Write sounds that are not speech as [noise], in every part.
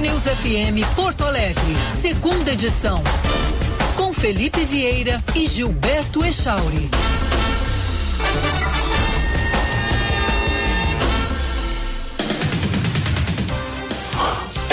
News FM Porto Alegre, segunda edição. Com Felipe Vieira e Gilberto Echauri.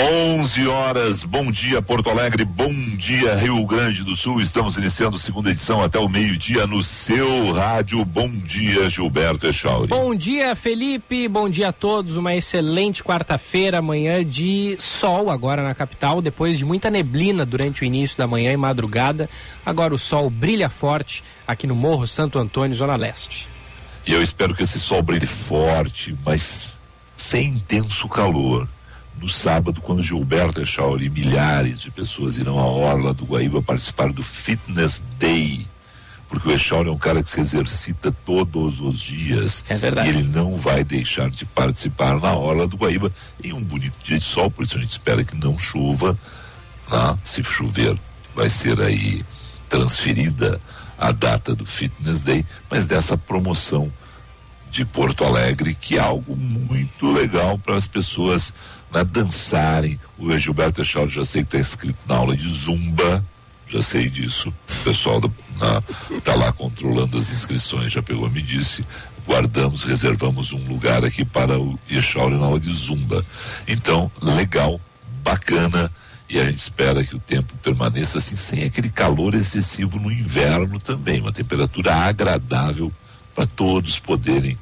11 horas, bom dia Porto Alegre, bom dia Rio Grande do Sul. Estamos iniciando a segunda edição até o meio-dia no seu rádio. Bom dia, Gilberto Echauri. Bom dia, Felipe. Bom dia a todos. Uma excelente quarta-feira, amanhã de sol agora na capital, depois de muita neblina durante o início da manhã e madrugada. Agora o sol brilha forte aqui no Morro Santo Antônio, Zona Leste. E eu espero que esse sol brilhe forte, mas sem intenso calor no sábado, quando Gilberto Echauri e milhares de pessoas irão à Orla do Guaíba participar do Fitness Day. Porque o Echauri é um cara que se exercita todos os dias. É verdade. E ele não vai deixar de participar na Orla do Guaíba em um bonito dia de sol, por isso a gente espera que não chova. Né? Se chover, vai ser aí transferida a data do Fitness Day, mas dessa promoção de Porto Alegre, que é algo muito legal para as pessoas né, dançarem. O Gilberto Echal já sei que está escrito na aula de Zumba, já sei disso. O pessoal está lá controlando as inscrições, já pegou, me disse. Guardamos, reservamos um lugar aqui para o Echauri na aula de Zumba. Então, legal, bacana e a gente espera que o tempo permaneça assim, sem aquele calor excessivo no inverno também, uma temperatura agradável para todos poderem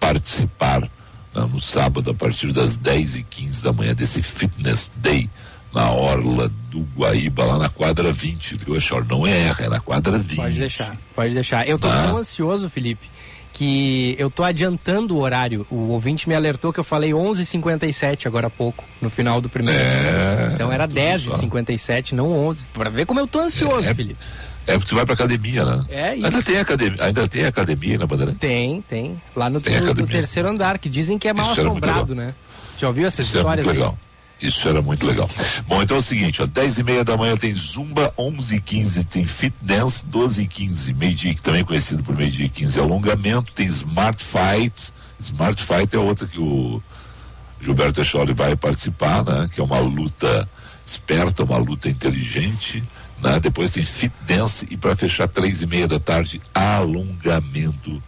participar no sábado a partir das 10 e 15 da manhã desse Fitness Day na Orla do Guaíba, lá na quadra 20, viu, Echor? Não é erra, é na quadra 20. Pode deixar, pode deixar. Eu tô ah. tão ansioso, Felipe, que eu tô adiantando o horário. O ouvinte me alertou que eu falei 11h57 agora há pouco, no final do primeiro. É, então era 10h57, não 11 Para ver como eu tô ansioso, é, Felipe. É porque tu vai pra academia, né? É isso. Ainda tem academia, ainda tem academia na Bandeirantes? Tem, tem. Lá no, tem terceiro andar, que dizem que é mal isso assombrado, né? Já ouviu essas isso histórias? É muito legal. Isso era muito legal. Bom, então é o seguinte, ó, 10 e meia da manhã tem Zumba, 11 e 15 tem Fit Dance, 12 e 15 meio-dia, que também é conhecido por meio-dia e 15 alongamento, tem Smart Fight, Smart Fight é outra que o Gilberto Echoli vai participar, né? Que é uma luta esperta, uma luta inteligente, né? Depois tem fit dance e para fechar três e meia da tarde alongamento.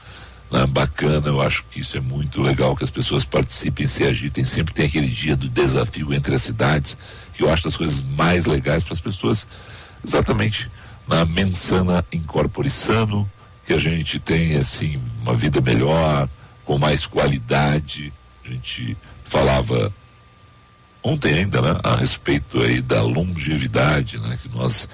Né? Bacana, eu acho que isso é muito legal que as pessoas participem, se agitem. Sempre tem aquele dia do desafio entre as cidades que eu acho das coisas mais legais para as pessoas, exatamente na mensana incorpore sano, que a gente tem assim uma vida melhor, com mais qualidade. A gente falava ontem ainda, né, a respeito aí da longevidade, né, que nós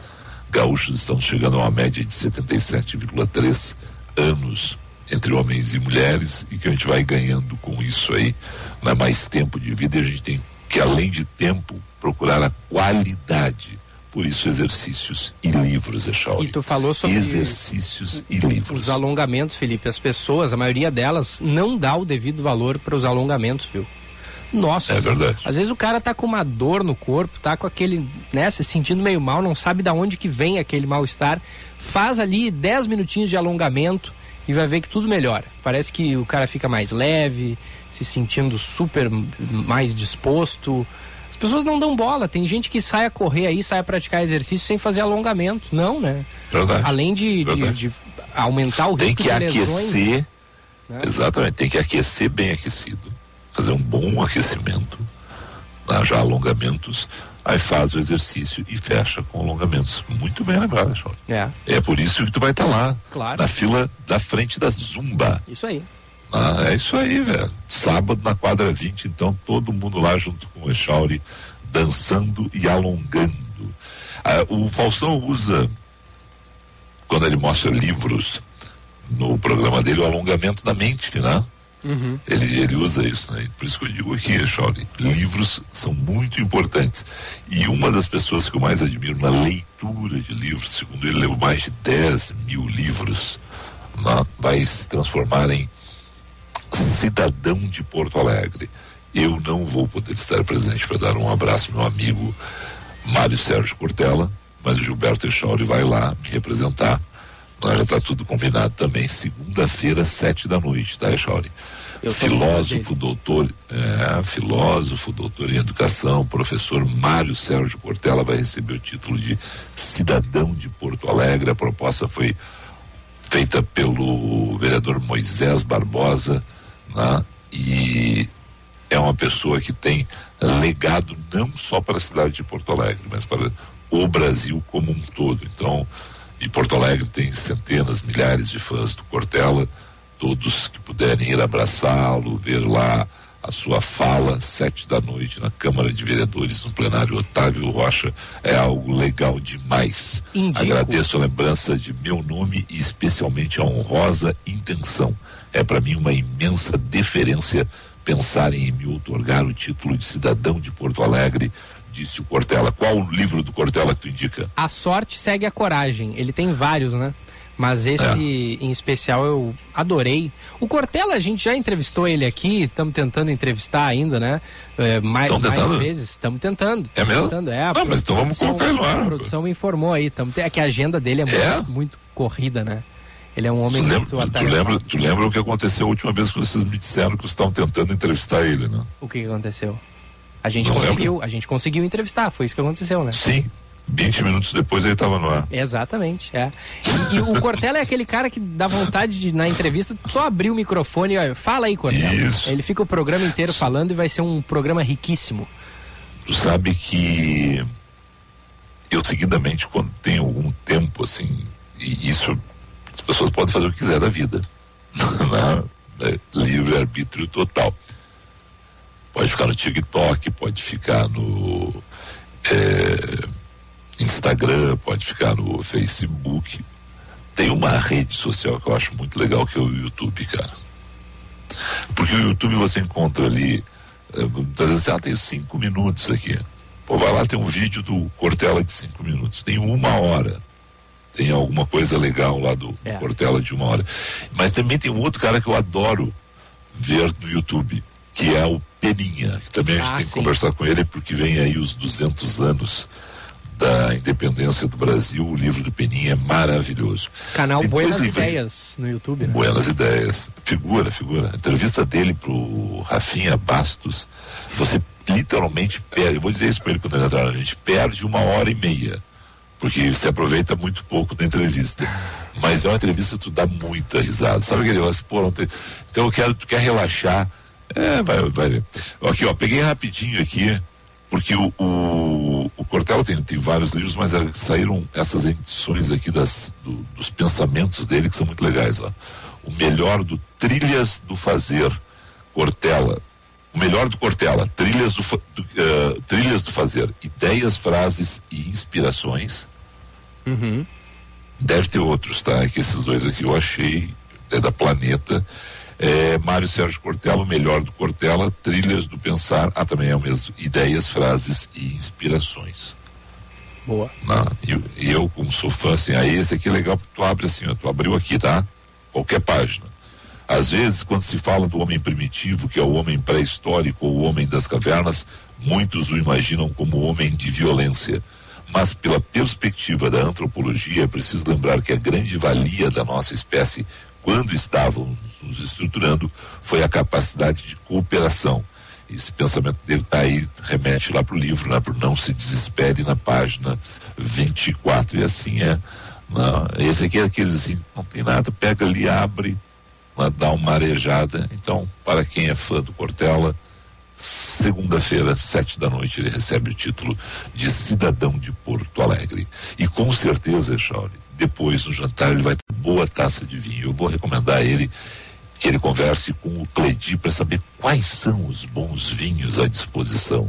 gaúchos estamos chegando a uma média de 77,3 anos entre homens e mulheres e que a gente vai ganhando com isso aí, né, mais tempo de vida e a gente tem que além de tempo procurar a qualidade. Por isso, exercícios e livros, Echauri. E tu falou sobre exercícios e livros. Os alongamentos, Felipe. As pessoas, a maioria delas, não dá o devido valor para os alongamentos, viu? Nossa. É verdade. Às vezes o cara tá com uma dor no corpo, tá com aquele, né, se sentindo meio mal, não sabe da onde que vem aquele mal-estar. Faz ali 10 minutinhos de alongamento e vai ver que tudo melhora. Parece que o cara fica mais leve, se sentindo super mais disposto. As pessoas não dão bola. Tem gente que sai a correr aí, sai a praticar exercício sem fazer alongamento. Não, né? Verdade. Além de, de, de aumentar o tem que de lesões. aquecer. Né? Exatamente, tem que aquecer bem aquecido fazer um bom aquecimento, né, já alongamentos, aí faz o exercício e fecha com alongamentos. Muito bem lembrado, Jorge. É. É por isso que tu vai estar tá lá, claro. na fila da frente da Zumba. Isso aí. Ah, é isso aí, velho. Sábado na quadra 20, então, todo mundo lá junto com o Echauri, dançando e alongando. Ah, o Faustão usa, quando ele mostra livros no programa dele, o alongamento da mente, né? Uhum. Ele, ele usa isso, né? Por isso que eu digo aqui, Chauri, livros são muito importantes. E uma das pessoas que eu mais admiro na leitura de livros, segundo ele, leu mais de 10 mil livros, na, vai se transformar em cidadão de Porto Alegre. Eu não vou poder estar presente para dar um abraço meu amigo Mário Sérgio Cortella, mas o Gilberto Echauri vai lá me representar Nós já está tudo combinado também. Segunda-feira, sete da noite, tá, Echauri? Filósofo, doutor, é, filósofo, doutor em educação, professor Mário Sérgio Cortella vai receber o título de cidadão de Porto Alegre. A proposta foi feita pelo vereador Moisés Barbosa, né? e é uma pessoa que tem legado não só para a cidade de Porto Alegre, mas para o Brasil como um todo. Então, e Porto Alegre tem centenas, milhares de fãs do Cortella, todos que puderem ir abraçá-lo, ver lá a sua fala, sete da noite, na Câmara de Vereadores, no plenário Otávio Rocha, é algo legal demais. Indico. Agradeço a lembrança de meu nome e especialmente a honrosa intenção. É para mim uma imensa deferência pensarem em me otorgar o título de cidadão de Porto Alegre disse o Cortella. Qual o livro do Cortella que tu indica? A Sorte Segue a Coragem. Ele tem vários, né? Mas esse é. em especial eu adorei. O Cortella, a gente já entrevistou ele aqui, estamos tentando entrevistar ainda, né? É, mais, mais vezes, estamos tentando. É mesmo? Tentando, é, Não, mas então vamos colocar ele lá. A produção me informou aí, tamo, é que a agenda dele é, é? Muito, muito, corrida, né? Ele é um homem tu muito lembra, tu lembra, tu lembra o que aconteceu a última vez que vocês me disseram que vocês estavam tentando entrevistar ele, né? O que aconteceu? A gente Não conseguiu, lembra? a gente conseguiu entrevistar, foi isso que aconteceu, né? Sim. 20 minutos depois ele estava no ar. Exatamente, é. E, e, o Cortella é aquele cara que dá vontade de, na entrevista, só abrir o microfone e olha, fala aí, Cortella. Isso. Ele fica o programa inteiro falando e vai ser um programa riquíssimo. Tu sabe que eu seguidamente, quando tenho algum tempo, assim, e isso as pessoas podem fazer o que quiser da vida. [laughs] né? É livre arbítrio total. Pode ficar no TikTok, pode ficar no é, Instagram, pode ficar no Facebook. Tem uma rede social que eu acho muito legal que é o YouTube, cara. Porque o YouTube você encontra ali, é, às vezes ah, tem cinco minutos aqui. Pô, vai lá, tem um vídeo do Cortella de cinco minutos, tem uma hora. Tem alguma coisa legal lá do, é. Cortella de uma hora. Mas também tem um outro cara que eu adoro ver no YouTube que é o Peninha, que também a gente ah, tem que conversar com ele porque vem aí os 200 anos da independência do Brasil, o livro do Peninha é maravilhoso. Canal tem Buenas Ideias no YouTube, né? Buenas Ideias. Figura, figura. A entrevista dele pro Rafinha Bastos, você literalmente perde, eu vou dizer isso para ele quando ele entrar, a gente perde uma hora e meia, porque se aproveita muito pouco da entrevista. Mas é uma entrevista que tu dá muita risada. Sabe aquele negócio, pô, não tem... então eu quero, tu quer relaxar, é, vai, vai. Aqui, ó, peguei rapidinho aqui, porque o, o, o Cortella tem, tem vários livros, mas é, saíram essas edições aqui das, do, dos pensamentos dele que são muito legais, ó. O melhor do Trilhas do Fazer, Cortella. O melhor do Cortella, Trilhas do, do uh, Trilhas do Fazer, ideias, frases e inspirações. Uhum. Deve ter outros, tá? É que esses dois aqui eu achei, é da Planeta é, Mário Sérgio Cortella, o melhor do Cortella, Trilhas do Pensar, ah, também é o mesmo, ideias, frases e inspirações. Boa. e, e, eu, como sou fã, assim, aí esse aqui é legal porque tu abre assim, ó, tu abriu aqui, tá? Qualquer página. Às vezes, quando se fala do homem primitivo, que é o homem pré-histórico ou o homem das cavernas, muitos o imaginam como homem de violência. Mas, pela perspectiva da antropologia, é preciso lembrar que a grande valia da nossa espécie quando estavam nos estruturando, foi a capacidade de cooperação. Esse pensamento dele está aí, remete lá para o livro, né, para Não Se Desespere, na página 24. E assim é. Não, esse aqui é aqueles assim, não tem nada, pega ali, abre, né, dá uma arejada. Então, para quem é fã do Cortella, segunda-feira, sete da noite, ele recebe o título de cidadão de Porto Alegre. E com certeza, Chauri, depois no jantar ele vai ter boa taça de vinho. Eu vou recomendar a ele que ele converse com o Cledi para saber quais são os bons vinhos à disposição.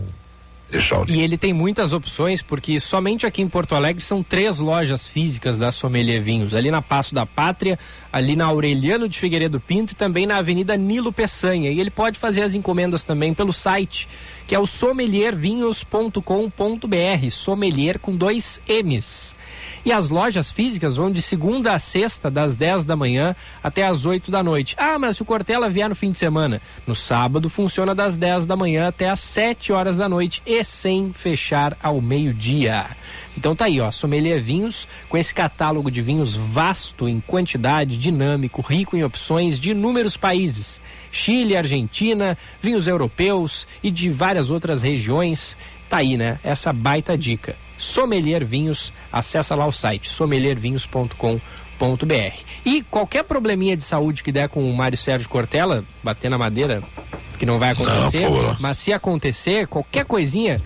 E ele tem muitas opções, porque somente aqui em Porto Alegre são três lojas físicas da Sommelier Vinhos. Ali na Passo da Pátria, ali na Aureliano de Figueiredo Pinto e também na Avenida Nilo Peçanha. E ele pode fazer as encomendas também pelo site, que é o sommeliervinhos.com.br. Sommelier com dois M's. E as lojas físicas vão de segunda a sexta, das 10 da manhã até as 8 da noite. Ah, mas se o Cortella vier no fim de semana, no sábado funciona das 10 da manhã até as 7 horas da noite. E sem fechar ao meio-dia. Então tá aí, ó, Sommelier Vinhos, com esse catálogo de vinhos vasto em quantidade, dinâmico, rico em opções de inúmeros países. Chile, Argentina, vinhos europeus e de várias outras regiões. Tá aí, né? Essa baita dica. Sommelier Vinhos, acessa lá o site sommeliervinhos.com.br. E qualquer probleminha de saúde que der com o Mário Sérgio Cortella, bater na madeira, que não vai acontecer, não, mas se acontecer, qualquer coisinha,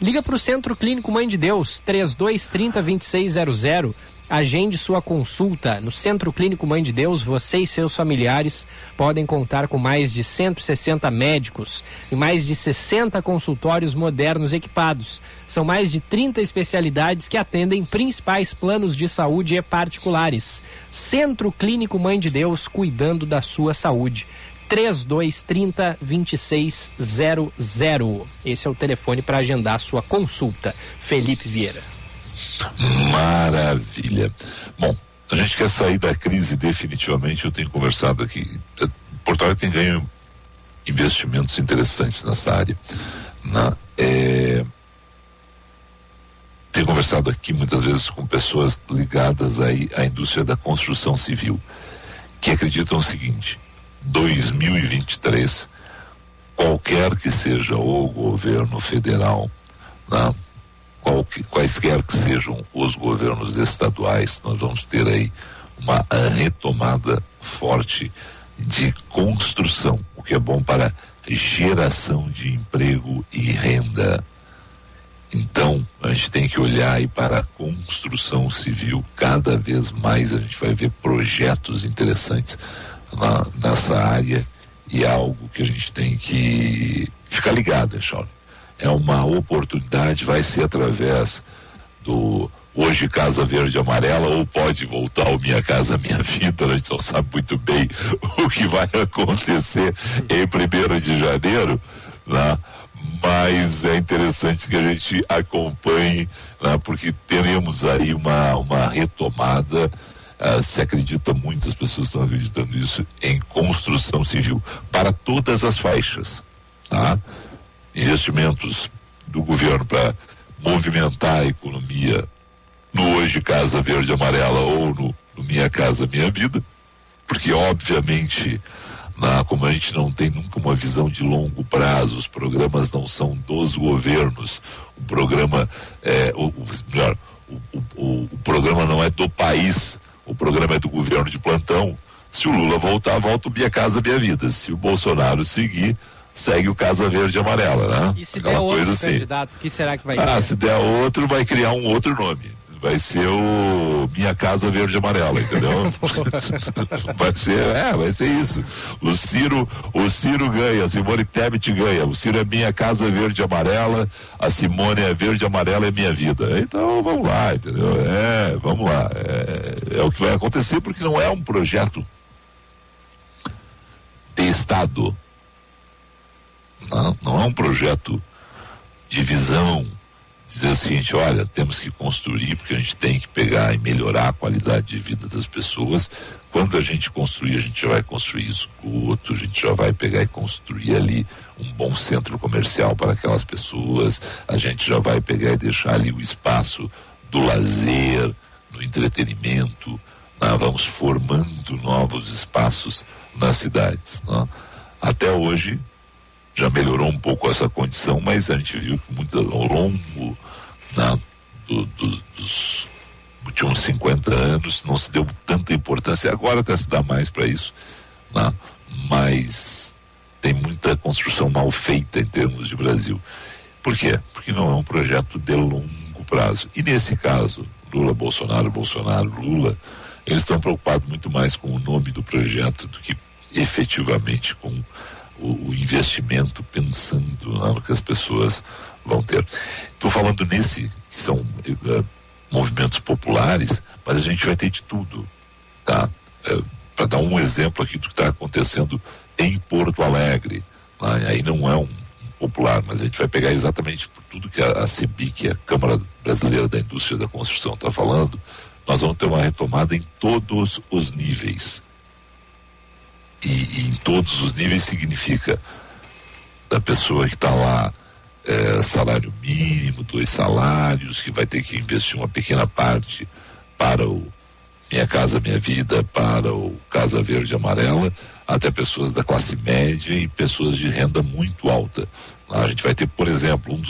liga para o Centro Clínico Mãe de Deus, 3230 2600 Agende sua consulta no Centro Clínico Mãe de Deus. Você e seus familiares podem contar com mais de 160 médicos e mais de 60 consultórios modernos equipados. São mais de 30 especialidades que atendem principais planos de saúde e particulares. Centro Clínico Mãe de Deus, cuidando da sua saúde. 3230 2600. Esse é o telefone para agendar sua consulta. Felipe Vieira. Maravilha. Bom, a gente quer sair da crise definitivamente. Eu tenho conversado aqui. Porto Alegre tem ganho investimentos interessantes nessa área. Na, é, tenho conversado aqui muitas vezes com pessoas ligadas aí à indústria da construção civil, que acreditam o seguinte: 2023, qualquer que seja o governo federal, né, quaisquer que sejam os governos estaduais, nós vamos ter aí uma retomada forte de construção, o que é bom para geração de emprego e renda. Então, a gente tem que olhar aí para a construção civil, cada vez mais a gente vai ver projetos interessantes na, nessa área e é algo que a gente tem que ficar ligado, Charles é uma oportunidade, vai ser através do hoje Casa Verde Amarela ou pode voltar o Minha Casa [laughs] Minha Vida, a gente não sabe muito bem [laughs] o que vai acontecer em primeiro de janeiro, né? mas é interessante que a gente acompanhe, né? porque teremos aí uma, uma retomada, uh, se acredita muito, as pessoas estão acreditando nisso, em construção civil, para todas as faixas, tá? investimentos do governo para movimentar a economia no hoje Casa Verde Amarela ou no, no Minha Casa Minha Vida, porque obviamente na, como a gente não tem nunca uma visão de longo prazo, os programas não são dos governos, o programa é, o melhor, o, o, o, programa não é do país, o programa é do governo de plantão. Se o Lula voltar, volta o Minha Casa Minha Vida. Se o Bolsonaro seguir, segue o Casa Verde e Amarela, né? E se Aquela der outro assim. candidato, o que será que vai ah, ser? se der outro, vai criar um outro nome. Vai ser o Minha Casa Verde e Amarela, entendeu? [laughs] vai ser, é, vai ser isso. O Ciro, o Ciro ganha, a Simone Tebet ganha. O Ciro é Minha Casa Verde e Amarela, a Simone é Verde e Amarela é Minha Vida. Então, vamos lá, entendeu? É, vamos lá. É, é o que vai acontecer porque não é um projeto de Estado não, não é um projeto de visão, dizer o seguinte, olha, temos que construir porque a gente tem que pegar e melhorar a qualidade de vida das pessoas. Quando a gente construir, a gente já vai construir esgoto, a gente já vai pegar e construir ali um bom centro comercial para aquelas pessoas, a gente já vai pegar e deixar ali o espaço do lazer, do entretenimento, né? vamos formando novos espaços nas cidades. Né? Até hoje, já melhorou um pouco essa condição, mas a gente viu que muito, ao longo né, do, do, dos últimos 50 anos não se deu tanta importância, agora até se dá mais para isso, né, mas tem muita construção mal feita em termos de Brasil. Por quê? Porque não é um projeto de longo prazo. E nesse caso, Lula, Bolsonaro, Bolsonaro, Lula, eles estão preocupados muito mais com o nome do projeto do que efetivamente com o, o investimento pensando no que as pessoas vão ter. Estou falando nesse, que são uh, movimentos populares, mas a gente vai ter de tudo, tá? Uh, eh, Para dar um exemplo aqui do que está acontecendo em Porto Alegre, né? aí não é um, popular, mas a gente vai pegar exatamente por tudo que a, a CEBIC, a Câmara Brasileira da Indústria da Construção, está falando, nós vamos ter uma retomada em todos os níveis. E, e em todos os níveis significa da pessoa que está lá é, salário mínimo, dois salários, que vai ter que investir uma pequena parte para o Minha Casa Minha Vida, para o Casa Verde Amarela, até pessoas da classe média e pessoas de renda muito alta. Lá a gente vai ter, por exemplo, um,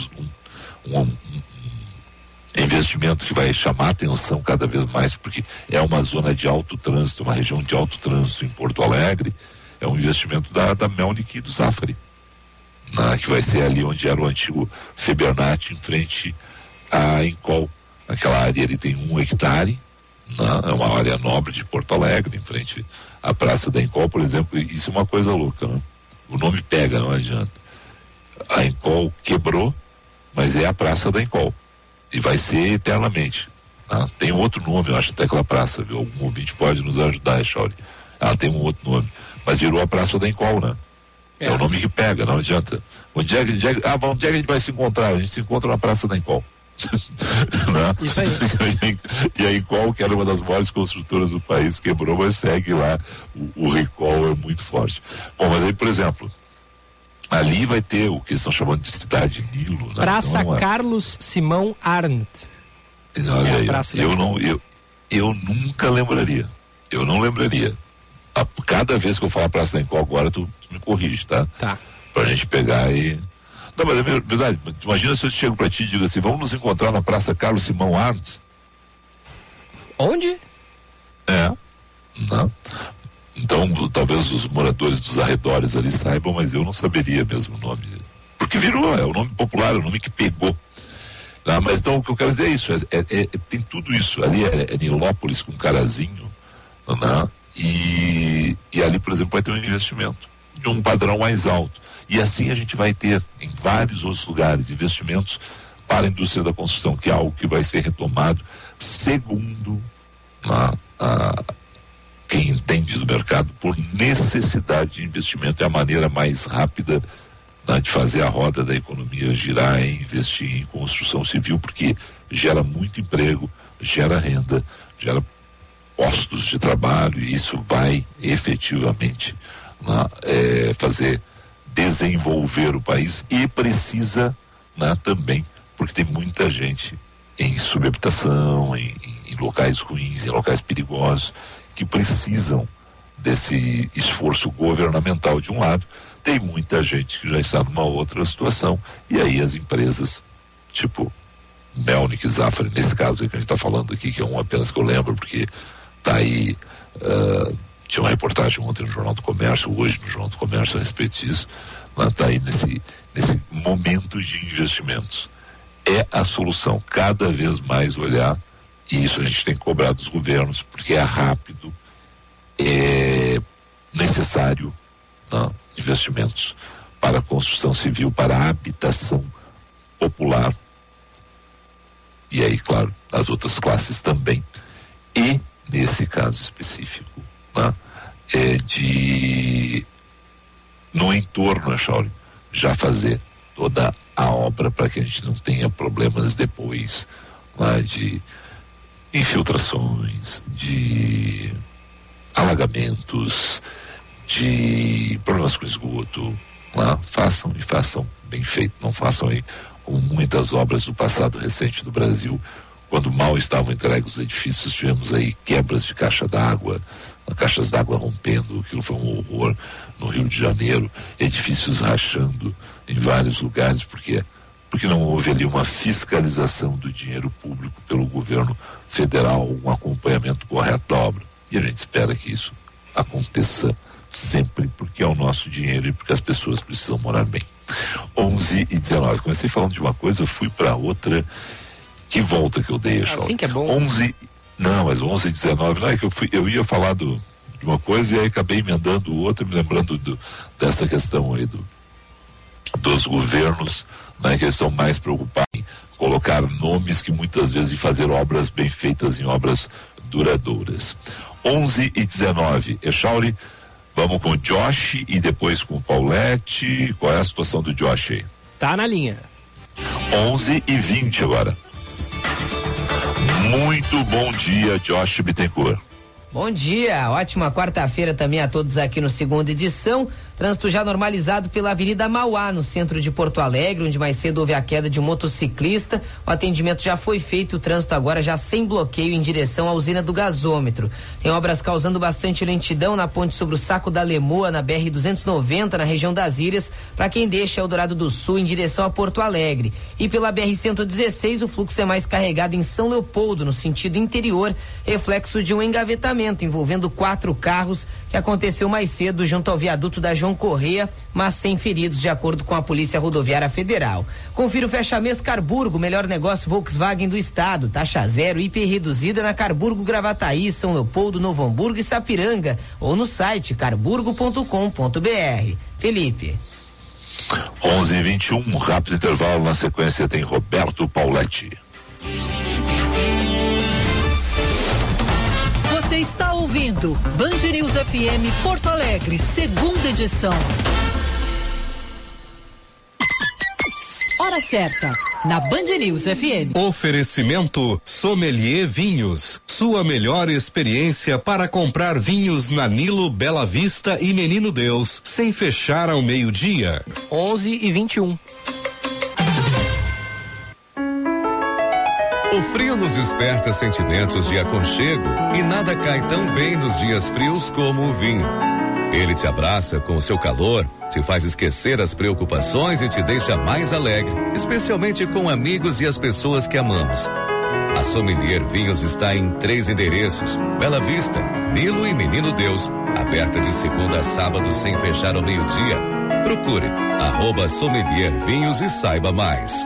um, um, um investimento que vai chamar atenção cada vez mais, porque é uma zona de alto trânsito, uma região de alto trânsito em Porto Alegre, é um investimento da, da Melnick e do Zafari na, que vai ser ali onde era o antigo Febernat, em frente à Encol. Aquela área ali tem um hectare, é uma área nobre de Porto Alegre, em frente à Praça da Encol, por exemplo. Isso é uma coisa louca, né? O nome pega, não adianta. A Encol quebrou, mas é a Praça da Encol. E vai ser eternamente. Tá? Tem outro nome, eu acho, até aquela praça, viu? Algum ouvinte pode nos ajudar, Chauri. Ela tem um outro nome. Mas virou a Praça da Encol, né? É. é. o nome que pega, não adianta. Onde é, onde é, ah, onde é que a gente vai se encontrar? A gente se encontra na Praça da Encol. Né? Isso aí. [laughs] e a Encol, que era uma das maiores construtoras do país, quebrou, mas segue lá. O, o recall é muito forte. Bom, mas aí, por exemplo, ali vai ter o que estão chamando de cidade Nilo. Né? Praça então, é Carlos Simão Arndt. Olha é aí, eu, não, eu, eu nunca lembraria. Eu não lembraria a, cada vez que eu falar Praça da Encol agora, tu, tu, me corrige, tá? Tá. Pra gente pegar aí. Não, mas é verdade. Imagina se eu chego pra ti e digo assim: vamos nos encontrar na Praça Carlos Simão Arnes. Onde? É. Não. Então, talvez os moradores dos arredores ali saibam, mas eu não saberia mesmo o nome. Porque virou, é o nome popular, é o nome que pegou. Ah, mas então o que eu quero dizer é isso: é, é, é tem tudo isso. Ali é, é Nilópolis com Carazinho, né? E, e ali, por exemplo, vai ter um investimento de um padrão mais alto. E assim a gente vai ter em vários outros lugares investimentos para a indústria da construção, que é algo que vai ser retomado segundo a, a, quem entende do mercado por necessidade de investimento. É a maneira mais rápida né, de fazer a roda da economia girar e investir em construção civil, porque gera muito emprego, gera renda, gera postos de trabalho e isso vai efetivamente né, é, fazer desenvolver o país e precisa né, também, porque tem muita gente em subhabitação, em, em, locais ruins, em locais perigosos, que precisam desse esforço governamental de um lado. Tem muita gente que já está numa outra situação, e aí as empresas, tipo Melnick Zafari, nesse caso que a gente está falando aqui, que é um apenas que eu lembro, porque Está aí. Uh, tinha uma reportagem ontem no Jornal do Comércio, hoje no Jornal do Comércio a respeito disso. Está aí nesse, nesse momento de investimentos. É a solução. Cada vez mais olhar, e isso a gente tem que cobrar dos governos, porque é rápido, é necessário né, investimentos para a construção civil, para a habitação popular. E aí, claro, as outras classes também. E nesse caso específico, né? é de no entorno, Achauri, já fazer toda a obra para que a gente não tenha problemas depois lá de infiltrações, de alagamentos, de problemas com esgoto. Lá, façam e façam bem feito, não façam aí como muitas obras do passado recente do Brasil, quando mal estavam entregues os edifícios, tivemos aí quebras de caixa d'água, caixas d'água rompendo, aquilo foi um horror no Rio de Janeiro, edifícios rachando em vários lugares, porque porque não houve ali uma fiscalização do dinheiro público pelo governo federal, um acompanhamento correto da obra. E a gente espera que isso aconteça sempre, porque é o nosso dinheiro e porque as pessoas precisam morar bem. 11 e 19. Comecei falando de uma coisa, fui para outra que volta que eu dei, Assim que é bom. 11, não, mas 11 e 19, não é que eu, fui, eu ia falar do, de uma coisa e aí acabei emendando outra, me lembrando do, dessa questão aí do, dos governos, né, que eles estão mais preocupados em colocar nomes que muitas vezes em fazer obras bem feitas em obras duradouras. 11 e 19, Echauri, vamos com o Josh e depois com o Paulette. Qual é a situação do Josh aí? Tá na linha. 11 e 20 agora. Muito bom dia, Josh Bittencourt. Bom dia, ótima quarta-feira também a todos aqui no segunda edição. Trânsito já normalizado pela Avenida Mauá, no centro de Porto Alegre, onde mais cedo houve a queda de um motociclista. O atendimento já foi feito, o trânsito agora já sem bloqueio em direção à usina do gasômetro. Tem obras causando bastante lentidão na ponte sobre o Saco da Lemoa, na BR 290, na região das Ilhas, para quem deixa Eldorado do Sul em direção a Porto Alegre. E pela BR 116, o fluxo é mais carregado em São Leopoldo, no sentido interior, reflexo de um engavetamento envolvendo quatro carros que aconteceu mais cedo junto ao viaduto da João Correia, mas sem feridos, de acordo com a Polícia Rodoviária Federal. Confira o fecha-mês Carburgo, melhor negócio Volkswagen do estado. Taxa zero, IP reduzida na Carburgo Gravataí, São Leopoldo, Novo Hamburgo e Sapiranga. Ou no site carburgo.com.br. Felipe. 11 e 21 um rápido intervalo. Na sequência tem Roberto Pauletti. Ouvindo Band News FM Porto Alegre, segunda edição. Hora certa, na Band News FM. Oferecimento Sommelier Vinhos. Sua melhor experiência para comprar vinhos na Nilo, Bela Vista e Menino Deus, sem fechar ao meio-dia. 11 e 21. O frio nos desperta sentimentos de aconchego e nada cai tão bem nos dias frios como o vinho. Ele te abraça com o seu calor, te faz esquecer as preocupações e te deixa mais alegre, especialmente com amigos e as pessoas que amamos. A Sommelier Vinhos está em três endereços: Bela Vista, Nilo e Menino Deus, aberta de segunda a sábado sem fechar ao meio-dia. Procure arroba Sommelier Vinhos e saiba mais.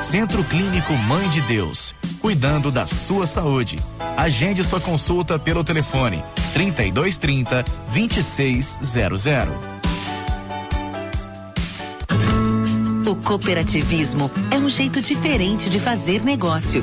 Centro Clínico Mãe de Deus, cuidando da sua saúde. Agende sua consulta pelo telefone 3230 2600. O cooperativismo é um jeito diferente de fazer negócio.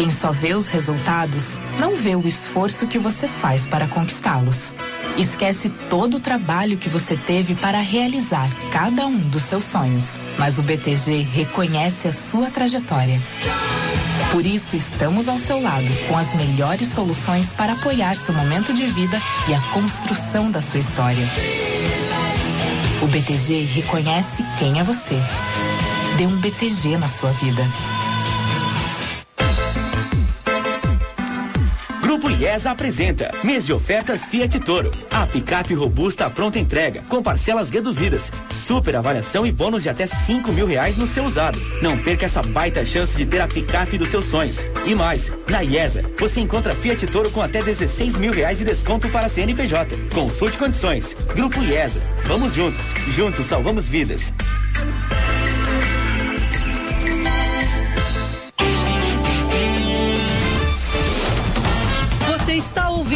Quem só vê os resultados não vê o esforço que você faz para conquistá-los. Esquece todo o trabalho que você teve para realizar cada um dos seus sonhos. Mas o BTG reconhece a sua trajetória. Por isso, estamos ao seu lado com as melhores soluções para apoiar seu momento de vida e a construção da sua história. O BTG reconhece quem é você. Dê um BTG na sua vida. IESA apresenta mês de ofertas Fiat Toro. A picape robusta pronta entrega, com parcelas reduzidas, super avaliação e bônus de até 5 mil reais no seu usado. Não perca essa baita chance de ter a picape dos seus sonhos. E mais, na IESA, você encontra Fiat Toro com até 16 mil reais de desconto para CNPJ. Consulte condições. Grupo IESA. Vamos juntos. Juntos salvamos vidas.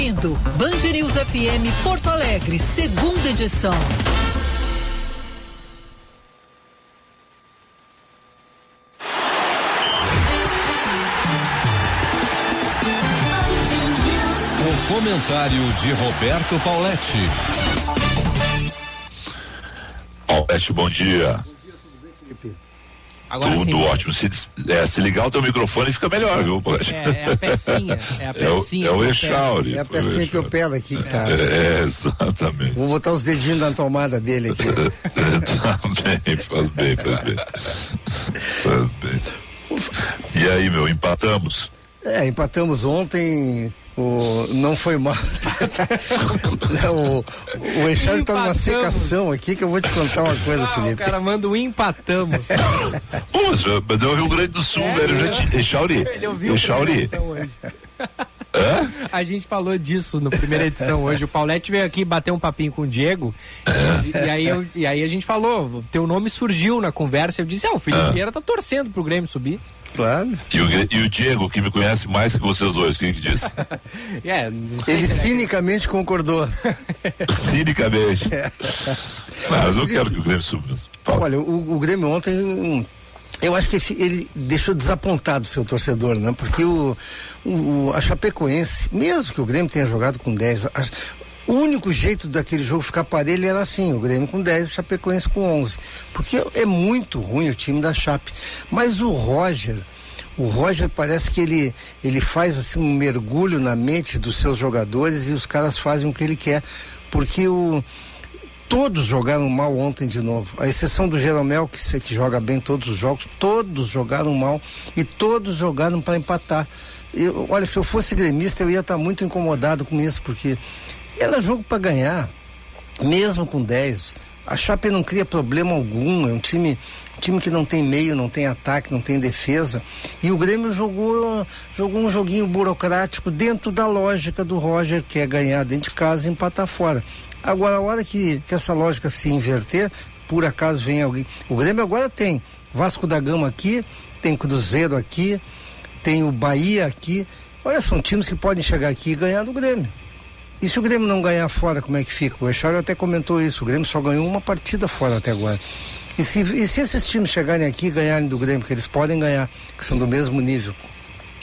Ouvindo Band News FM Porto Alegre, segunda edição. O comentário de Roberto Pauletti. Paulette, bom dia. Agora Tudo sim. ótimo. Se, é, se ligar o teu microfone fica melhor, viu, Paulette? É, é a pecinha. É a [laughs] É o, pecinha. é o que Echauri. É a o pecinha que eu pego aqui, cara. É, exatamente. Vou botar os dedinhos na tomada dele aqui. [laughs] Também, faz bem, faz bem. Faz bem. E aí, meu, empatamos? É, empatamos ontem O, não foi mal. [laughs] o o Eixário tá numa secação aqui que eu vou te contar uma coisa, Ah, o Felipe. cara manda um empatamos. [laughs] Pô, mas, mas é o Rio Grande do Sul, É, velho. Eu já é. te. Echauri. Ele ouviu a Echauri. primeira edição hoje. [laughs] A gente falou disso na primeira edição hoje. O Paulette veio aqui bater um papinho com o Diego. E, e aí, eu- e aí a gente falou, teu nome surgiu na conversa. Eu disse, ah, o Felipe Vieira tá torcendo pro Grêmio subir. Claro. E o, e o Diego, que me conhece mais que vocês dois, quem que disse? [laughs] É, Ele se- cinicamente concordou. [laughs] Cinicamente. Não, eu não quero que o Grêmio suba. Olha, o, o Grêmio ontem, hum, eu acho que ele deixou desapontado o seu torcedor, né? Porque o, o- a Chapecoense, mesmo que o Grêmio tenha jogado com 10, a- o único jeito daquele jogo ficar parelho era assim, o Grêmio com 10 e a Chapecoense com 11. Porque é muito ruim o time da Chape. Mas o Roger, o Roger parece que ele, ele faz assim um mergulho na mente dos seus jogadores e os caras fazem o que ele quer. Porque o, todos jogaram mal ontem de novo. A exceção do Jeromel, que, que joga bem todos os jogos, todos jogaram mal e todos jogaram para empatar. Eu, olha, se eu fosse gremista, eu ia estar muito incomodado com isso, porque era jogo para ganhar, mesmo com 10. A Chape não cria problema algum, é um time, um time que não tem meio, não tem ataque, não tem defesa. E o Grêmio jogou, jogou um joguinho burocrático dentro da lógica do Roger, que é ganhar dentro de casa e empatar fora. Agora, a hora que, que essa lógica se inverter, por acaso vem alguém. O Grêmio agora tem Vasco da Gama aqui, tem Cruzeiro aqui, tem o Bahia aqui. Olha, são times que podem chegar aqui e ganhar do Grêmio. E se o Grêmio não ganhar fora, como é que fica? O Echário até comentou isso, o Grêmio só ganhou uma partida fora até agora. E se, e se esses times chegarem aqui e ganharem do Grêmio, que eles podem ganhar, que são do mesmo nível,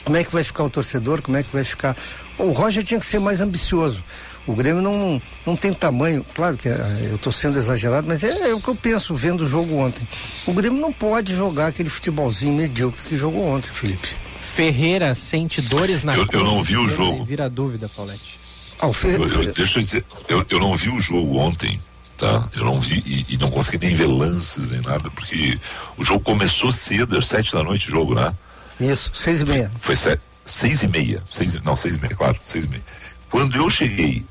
como é que vai ficar o torcedor? Como é que vai ficar? O Roger tinha que ser mais ambicioso. O Grêmio não, não tem tamanho, claro que ah, eu estou sendo exagerado, mas é, é o que eu penso vendo o jogo ontem. O Grêmio não pode jogar aquele futebolzinho medíocre que jogou ontem, Felipe. Ferreira sente dores na Eu- eu não vi o jogo. Vira dúvida, Paulette. Ah, o Fe- Eu- eu- deixa eu dizer, eu, eu não vi o jogo ontem, tá? Eu não vi e, e não consegui nem ver lances nem nada, porque o jogo começou cedo, às sete da noite o jogo, né? Isso, seis e meia. Foi se- seis e meia, seis, não, seis e meia, claro, seis e meia. Quando eu cheguei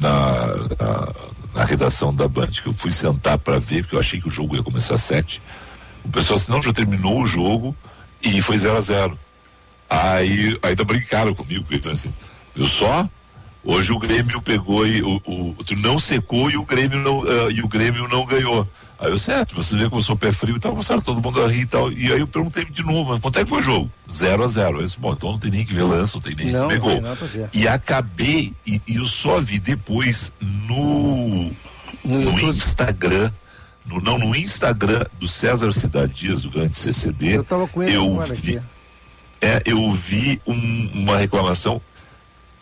na, na, na redação da Band, que eu fui sentar para ver, porque eu achei que o jogo ia começar às sete, o pessoal disse, não, já terminou o jogo e foi 0 a 0 Aí ainda brincaram comigo, porque assim, eu só? Hoje o Grêmio pegou e o, o, não secou e o Grêmio não, ah, e o Grêmio não ganhou. Aí eu, certo, você vê como eu sou pé frio e tal, começaram todo mundo a rir e tal. E aí eu perguntei de novo, mas quanto é que foi o jogo? 0 a 0 Eu disse, bom, então não tem nem que ver lance, não tem nem Não, que ver não ver. E acabei, e, e eu só vi depois no, No no. Instagram, no, não, no Instagram do César Cidade Dias, do grande CCD. Eu tava com ele eu vi, aqui. é, eu vi um- uma reclamação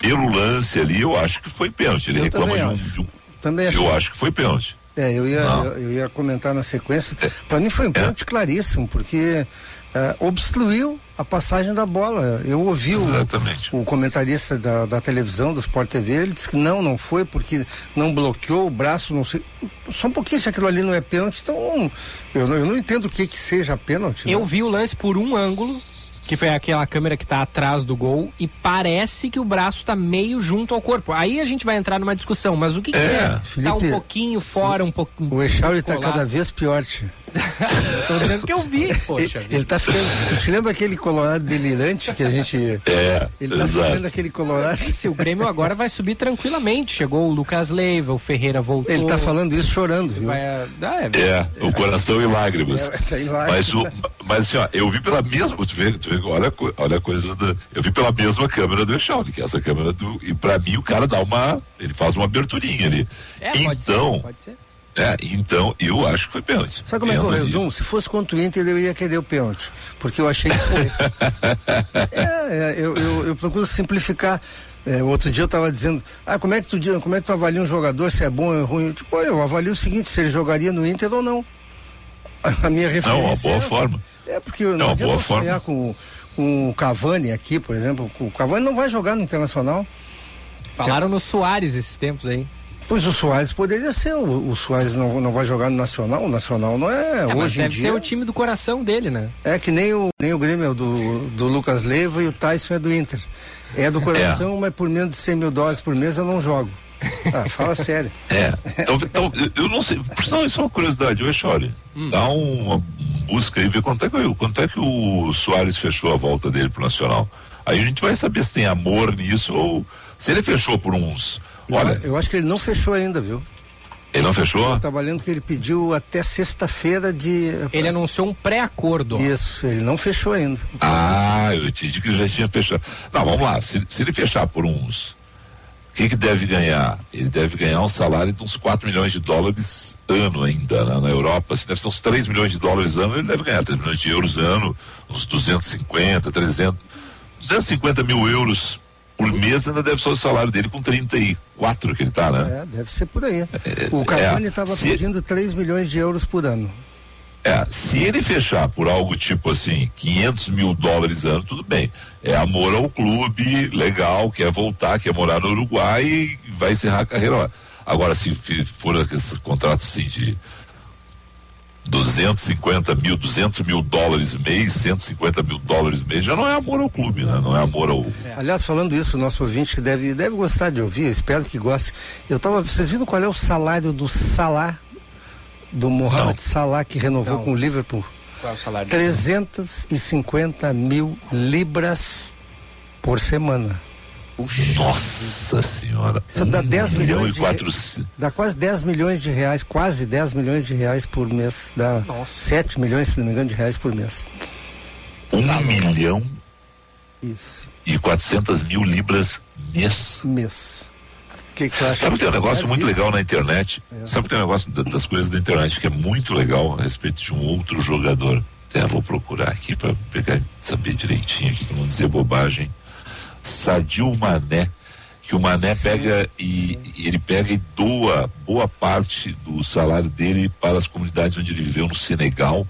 pelo lance ali, eu acho que foi pênalti. Ele Eu reclama também de um, acho. de um- Também Eu achei. acho que foi pênalti. É, eu ia, eu, eu ia comentar na sequência. Para mim foi um pênalti claríssimo, porque eh, obstruiu a passagem da bola. Eu ouvi o, Exatamente. o comentarista da, da televisão, do Sport TV, ele disse que não, não foi, porque não bloqueou o braço, não sei. Só um pouquinho se aquilo ali não é pênalti, então eu, não- eu não entendo o que que seja pênalti. Eu né? vi o lance por um ângulo, que foi aquela câmera que tá atrás do gol, e parece que o braço tá meio junto ao corpo. Aí a gente vai entrar numa discussão, mas o que, que É, é? tá Felipe, um pouquinho fora, um pouquinho. O Echauri está cada vez pior, tio. Eu tô dizendo que eu vi, poxa. Ele, ele tá ficando. Tu te lembra aquele colorado delirante que a gente. É, Ele tá exato. ficando aquele colorado. Se o Grêmio agora vai subir tranquilamente. Chegou o Lucas Leiva, o Ferreira voltou. Ele tá falando isso chorando, viu? Vai, ah, é, É, o coração em lágrimas. É, tá em lágrimas. Mas, o, mas assim, ó, eu vi pela mesma, tu vê, tu vê, olha, olha a coisa da, eu vi pela mesma câmera do Echauri, que é essa câmera do, e pra mim o cara dá uma, ele faz uma aberturinha ali. É, pode então, ser, pode ser. É, então eu acho que foi pênalti. Sabe como é que eu ali. resumo? Se fosse contra o Inter, eu ia querer o pênalti. Porque eu achei que foi. [laughs] é, é, eu, eu, eu procuro simplificar. É, outro dia eu estava dizendo, ah, como é que tu como é que tu avalia um jogador, se é bom ou é ruim? Eu, tipo, olha, eu avalio o seguinte, se ele jogaria no Inter ou não. [laughs] A minha referência. Não, uma é boa essa. forma. É, porque não, É uma adianta eu sonhar com, com o Cavani aqui, por exemplo. O Cavani não vai jogar no Internacional. Falaram no Soares esses tempos aí. Pois o Soares poderia ser, o, o Soares não, não vai jogar no Nacional, o Nacional não é, É, hoje em deve dia. ser o time do coração dele, né? É que nem o, nem o Grêmio é do, do Lucas Leiva e o Tyson é do Inter. É do coração, mas por menos de 100 mil dólares por mês eu não jogo. Ah, [laughs] fala sério. É, então, então, eu- não sei, por sinal, isso é uma curiosidade, ô Chore, dá uma busca aí, vê quanto é, que, quanto é que o Soares fechou a volta dele pro Nacional. Aí a gente vai saber se tem amor nisso ou se ele fechou por uns, olha, Eu acho que ele não fechou ainda, viu? ele não fechou? Eu tava lendo que ele pediu até sexta-feira de. Ele anunciou um pré-acordo. Isso, ele não fechou ainda. Ah, eu te disse que ele já tinha fechado. Não, vamos lá, se, se ele fechar por uns, o que que deve ganhar? Ele deve ganhar um salário de uns 4 milhões de dólares ano ainda, né? na Europa, assim, deve ser uns 3 milhões de dólares ano, ele deve ganhar 3 milhões de euros ano, uns 250, 300, 250 mil euros por mês ainda deve ser o salário dele com 34 que ele tá, né? É, deve ser por aí. o Cavani estava se- pedindo 3 milhões de euros por ano. É, se ele fechar por algo tipo assim, 500 mil dólares ano, tudo bem. É amor ao clube, legal, quer voltar, quer morar no Uruguai e vai encerrar a carreira lá. Agora, se for esses contratos assim de 250 mil, 200 mil dólares mês, 150 mil dólares mês, já não é amor ao clube, né? Não é amor ao. Aliás, falando isso, o nosso ouvinte que deve, deve gostar de ouvir, espero que goste. Eu tava, vocês viram qual é o salário do Salah, do Mohamed. Salah, que renovou Não. com o Liverpool? Qual é o salário dele? 350 mil libras por semana. Nossa senhora. Isso dá 10 Um milhão milhões e de. Dá quase 10 milhões de reais, quase 10 milhões de reais por mês. Dá Nossa. 7 milhões, se não me engano, de reais por mês. Um milhão Isso, e 400 mil libras mês. mês. O que, que? Sabe que tem um negócio Sério muito isso? legal na internet? É. Sabe que tem um negócio da- das coisas da internet que é muito legal a respeito de um outro jogador? Até vou procurar aqui para pegar, saber direitinho aqui, pra não dizer bobagem. Sadio Mané, que o Mané pega e, e ele pega e doa boa parte do salário dele para as comunidades onde ele viveu no Senegal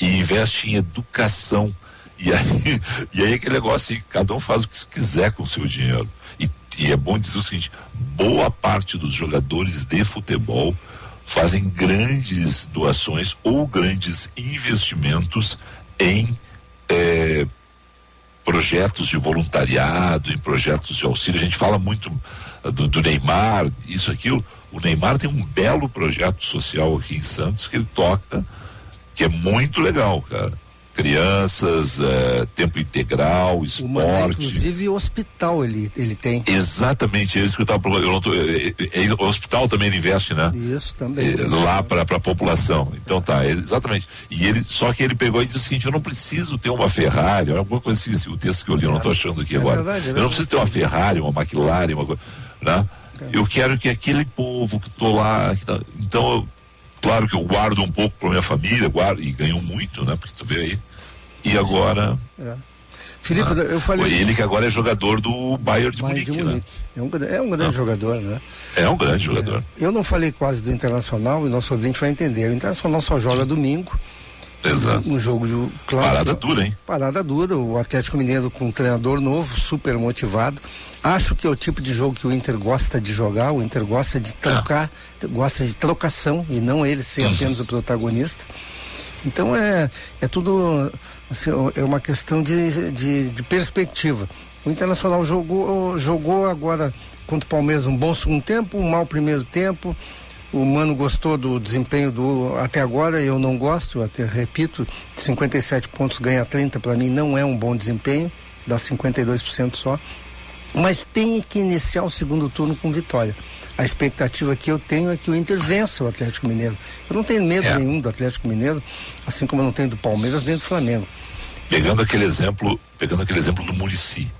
e investe em educação. E aí, [laughs] e aí aquele negócio, assim, cada um faz o que quiser com o seu dinheiro. E, e é bom dizer o seguinte: boa parte dos jogadores de futebol fazem grandes doações ou grandes investimentos em eh, projetos de voluntariado, em projetos de auxílio. A gente fala muito ah, do, do Neymar, isso, aquilo. O Neymar tem um belo projeto social aqui em Santos que ele toca, que é muito legal, cara. Crianças, eh, tempo integral, esporte. inclusive, hospital ele, ele tem. Exatamente, é isso que eu estava é- é- é- o hospital também ele investe, né? Isso também. É, lá para a população. Então tá, é, exatamente. E ele, só que ele pegou e disse o seguinte: eu não preciso ter uma Ferrari, alguma coisa assim, o texto que eu li, eu não estou achando aqui É agora. verdade, é eu não preciso ter uma Ferrari, uma McLaren, uma coisa, né? Eu quero que aquele povo que tô lá, que tá- então, eu- claro que eu guardo um pouco para minha família, guardo e ganho muito, né? Porque tu vê aí. E agora, Felipe, eu falei. ele que agora é jogador do Bayern de Bayern de Munique, né? Munique. É um, é um grande jogador, né? É um grande jogador. Eu não falei quase do Internacional e nosso ouvinte vai entender. O Internacional só joga domingo, Exato. um jogo de. Claro, Parada dura, hein? Parada dura, o Atlético Mineiro com um treinador novo, super motivado. Acho que é o tipo de jogo que o Inter gosta de jogar, o Inter gosta de trocar, gosta de trocação e não ele ser apenas o protagonista. Então é, é tudo assim, é uma questão de, de, de perspectiva. O Internacional jogou, jogou agora contra o Palmeiras um bom segundo tempo, um mau primeiro tempo. O Mano gostou do desempenho do até agora, eu não gosto, até repito, 57 pontos ganha 30 para mim não é um bom desempenho, dá 52% só. Mas tem que iniciar o segundo turno com vitória. A expectativa que eu tenho é que o Inter vença o Atlético Mineiro. Eu não tenho medo É. nenhum do Atlético Mineiro, assim como eu não tenho do Palmeiras nem do Flamengo. Pegando aquele exemplo, pegando aquele exemplo do Murici.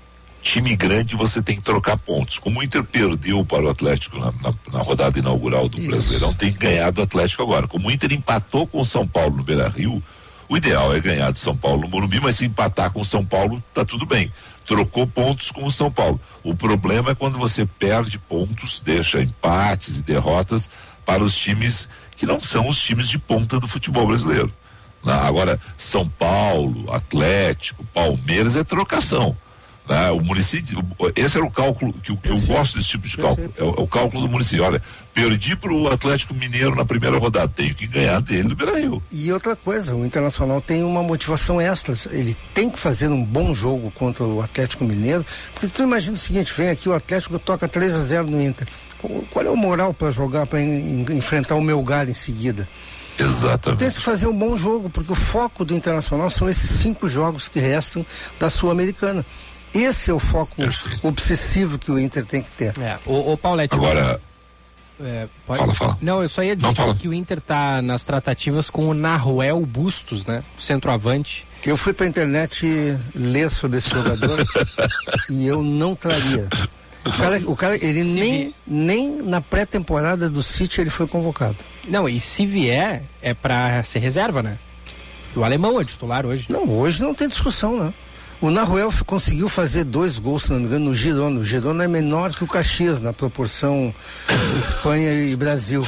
Time grande você tem que trocar pontos. Como o Inter perdeu para o Atlético na, na- na rodada inaugural do Isso. Brasileirão, tem que ganhar do Atlético agora. Como o Inter empatou com o São Paulo no Beira Rio, o ideal é ganhar de São Paulo no Morumbi, mas se empatar com o São Paulo, tá tudo bem. Trocou pontos com o São Paulo. O problema é quando você perde pontos, deixa empates e derrotas para os times que não são os times de ponta do futebol brasileiro. Agora, São Paulo, Atlético, Palmeiras é trocação. Né? O município, esse era o cálculo que eu, eu gosto desse tipo de cálculo. É o, é o cálculo do município. Olha, perdi para o Atlético Mineiro na primeira rodada, tenho que ganhar dele no Beira Rio. E outra coisa, o Internacional tem uma motivação extra. Ele tem que fazer um bom jogo contra o Atlético Mineiro. Porque tu imagina o seguinte: vem aqui o Atlético toca 3 a 0 no Inter. Qual é o moral para jogar, para enfrentar o Melgar em seguida? Exatamente. Tem que fazer um bom jogo, porque o foco do Internacional são esses cinco jogos que restam da Sul-Americana. Esse é o foco Perfeito. obsessivo que o Inter tem que ter. É, o, o Paulette. Agora. É, pode... Fala, fala. Não, eu só ia dizer Não, que o Inter está nas tratativas com o Naruel Bustos, né? Centroavante. Eu fui para a internet ler sobre esse jogador [laughs] e eu não traria. O cara, o cara ele nem, nem na pré-temporada do City ele foi convocado. Não, e se vier, é para ser reserva, né? O alemão é titular hoje. Não, hoje não tem discussão, né? O Naruel conseguiu fazer dois gols, se não me engano, no Girona. O Girona é menor que o Caxias na proporção Espanha e Brasil.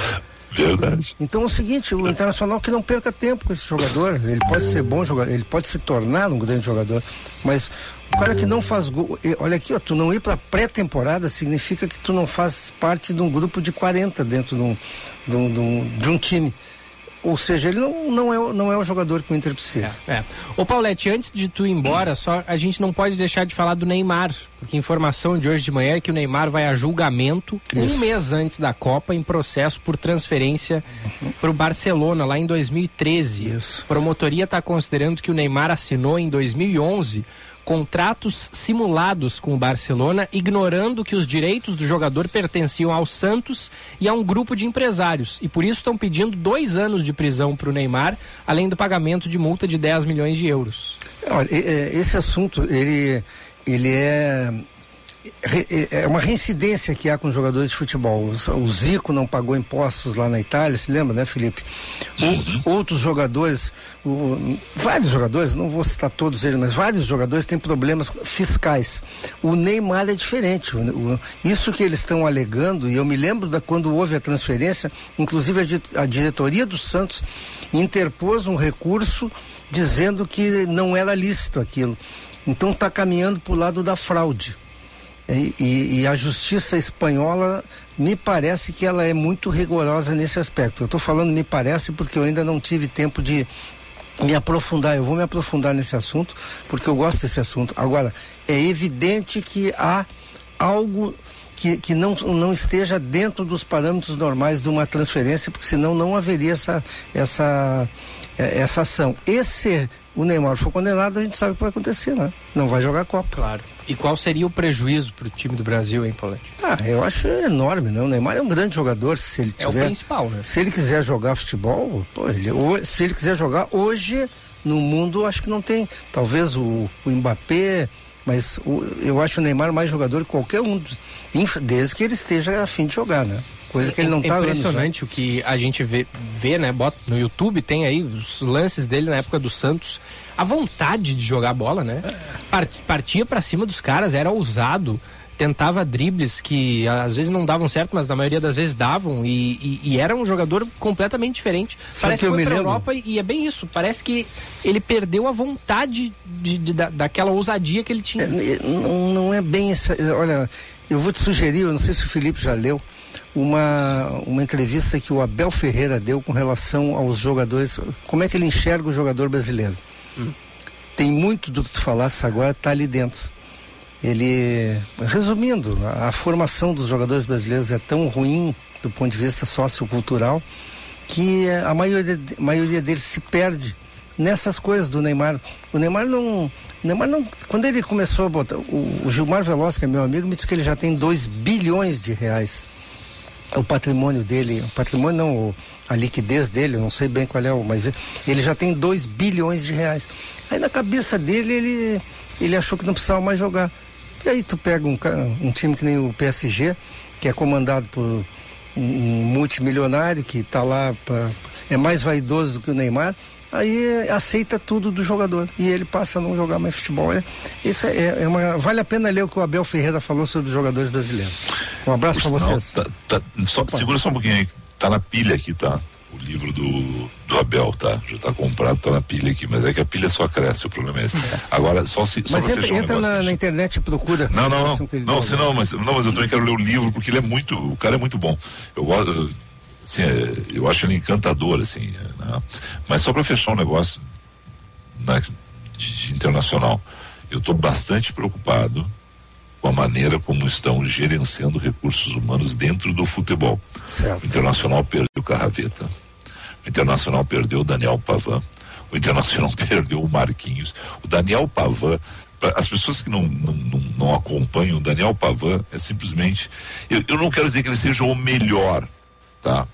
Verdade. Então é o seguinte, o Internacional que não perca tempo com esse jogador. Ele pode ser bom jogador, ele pode se tornar um grande jogador, mas o cara que não faz gol, olha aqui, ó, tu não ir para pré-temporada significa que tu não faz parte de um grupo de 40 dentro de um, de um, de um, de um time. Ou seja, ele não, não, é, não é o jogador que o Inter precisa. É, é. Ô Paulette, antes de tu ir embora, só a gente não pode deixar de falar do Neymar, porque a informação de hoje de manhã é que o Neymar vai a julgamento Isso. um mês antes da Copa em processo por transferência uhum. para o Barcelona lá em 2013. Isso. A promotoria está considerando que o Neymar assinou em 2011 contratos simulados com o Barcelona, ignorando que os direitos do jogador pertenciam ao Santos e a um grupo de empresários. E por isso estão pedindo dois anos de prisão para o Neymar, além do pagamento de multa de 10 milhões de euros. Olha, esse assunto, ele, ele é é, é uma reincidência que há com jogadores de futebol. O Zico não pagou impostos lá na Itália, se lembra, né, Felipe? O, outros jogadores, o, vários jogadores, não vou citar todos eles, mas vários jogadores têm problemas fiscais. O Neymar é diferente. O, isso que eles estão alegando, e eu me lembro da quando houve a transferência, inclusive a, a diretoria do Santos interpôs um recurso dizendo que não era lícito aquilo. Então está caminhando para o lado da fraude. E, e, e, a justiça espanhola me parece que ela é muito rigorosa nesse aspecto. Eu estou falando me parece porque eu ainda não tive tempo de me aprofundar. Eu vou me aprofundar nesse assunto porque eu gosto desse assunto. Agora, é evidente que há algo que, que não, não esteja dentro dos parâmetros normais de uma transferência, porque senão não haveria essa, essa, é, essa ação. Esse o Neymar for condenado, a gente sabe o que vai acontecer, né? Não vai jogar Copa. Claro. E qual seria o prejuízo para o time do Brasil, hein, Paulette? Ah, eu acho enorme, né? O Neymar é um grande jogador, se ele tiver... É o principal, né? Se ele quiser jogar futebol, pô, ele, se ele quiser jogar hoje no mundo, acho que não tem. Talvez o, o Mbappé, mas o, eu acho o Neymar mais jogador que qualquer um, desde que ele esteja afim de jogar, né? Coisa que ele não está É impressionante o que a gente vê, vê, né? Bota no YouTube, tem aí os lances dele na época do Santos. A vontade de jogar bola, né? Partia para cima dos caras, era ousado tentava dribles que às vezes não davam certo, mas na maioria das vezes davam e, e, e era um jogador completamente diferente. Sabe parece que, foi pra lembro? Europa e, é bem isso. Parece que ele perdeu a vontade de, de, da, daquela ousadia que ele tinha. É, não, não é bem essa. Olha, eu vou te sugerir, eu não sei se o Felipe já leu, uma, uma entrevista que o Abel Ferreira deu com relação aos jogadores, como é que ele enxerga o jogador brasileiro. Hum. Tem muito do que tu falasse agora, tá ali dentro. Ele, resumindo, a, a formação dos jogadores brasileiros é tão ruim do ponto de vista sociocultural que a maioria, a maioria deles se perde nessas coisas do Neymar. O Neymar não. Neymar não. Quando ele começou a botar. O, o Gilmar Veloz, que é meu amigo, me disse que ele já tem 2 bilhões de reais o patrimônio dele, o patrimônio não, o, a liquidez dele, não sei bem qual é o, mas ele já tem 2 bilhões de reais. Aí na cabeça dele ele, ele achou que não precisava mais jogar. E aí tu pega um, um time que nem o PSG, que é comandado por um, multimilionário que está lá pra, é mais vaidoso do que o Neymar, aí aceita tudo do jogador e ele passa a não jogar mais futebol. É, isso é, é uma, vale a pena ler o que o Abel Ferreira falou sobre os jogadores brasileiros. Um abraço para vocês. Tá, tá, só, segura só um pouquinho aí, tá na pilha aqui, tá? Livro do, do Abel, tá? Já tá comprado, tá na pilha aqui, mas é que a pilha só cresce, o problema é esse. Agora, só se. Só mas entra, um entra na, na, internet e procura. Não, não, não. Não, se não, mas, não, mas eu também quero ler o livro, porque ele é muito. O cara é muito bom. Eu gosto. Assim, é, eu acho ele encantador, assim. Né? Mas só para fechar um negócio né, de, de internacional, eu estou bastante preocupado com a maneira como estão gerenciando recursos humanos dentro do futebol. Certo. O Internacional perdeu o Carraveta. O Internacional perdeu o Daniel Pavan. O Internacional [laughs] perdeu o Marquinhos. O Daniel Pavan as pessoas que não, não, não, não, acompanham o Daniel Pavan é simplesmente eu, eu não quero dizer que ele seja o melhor tá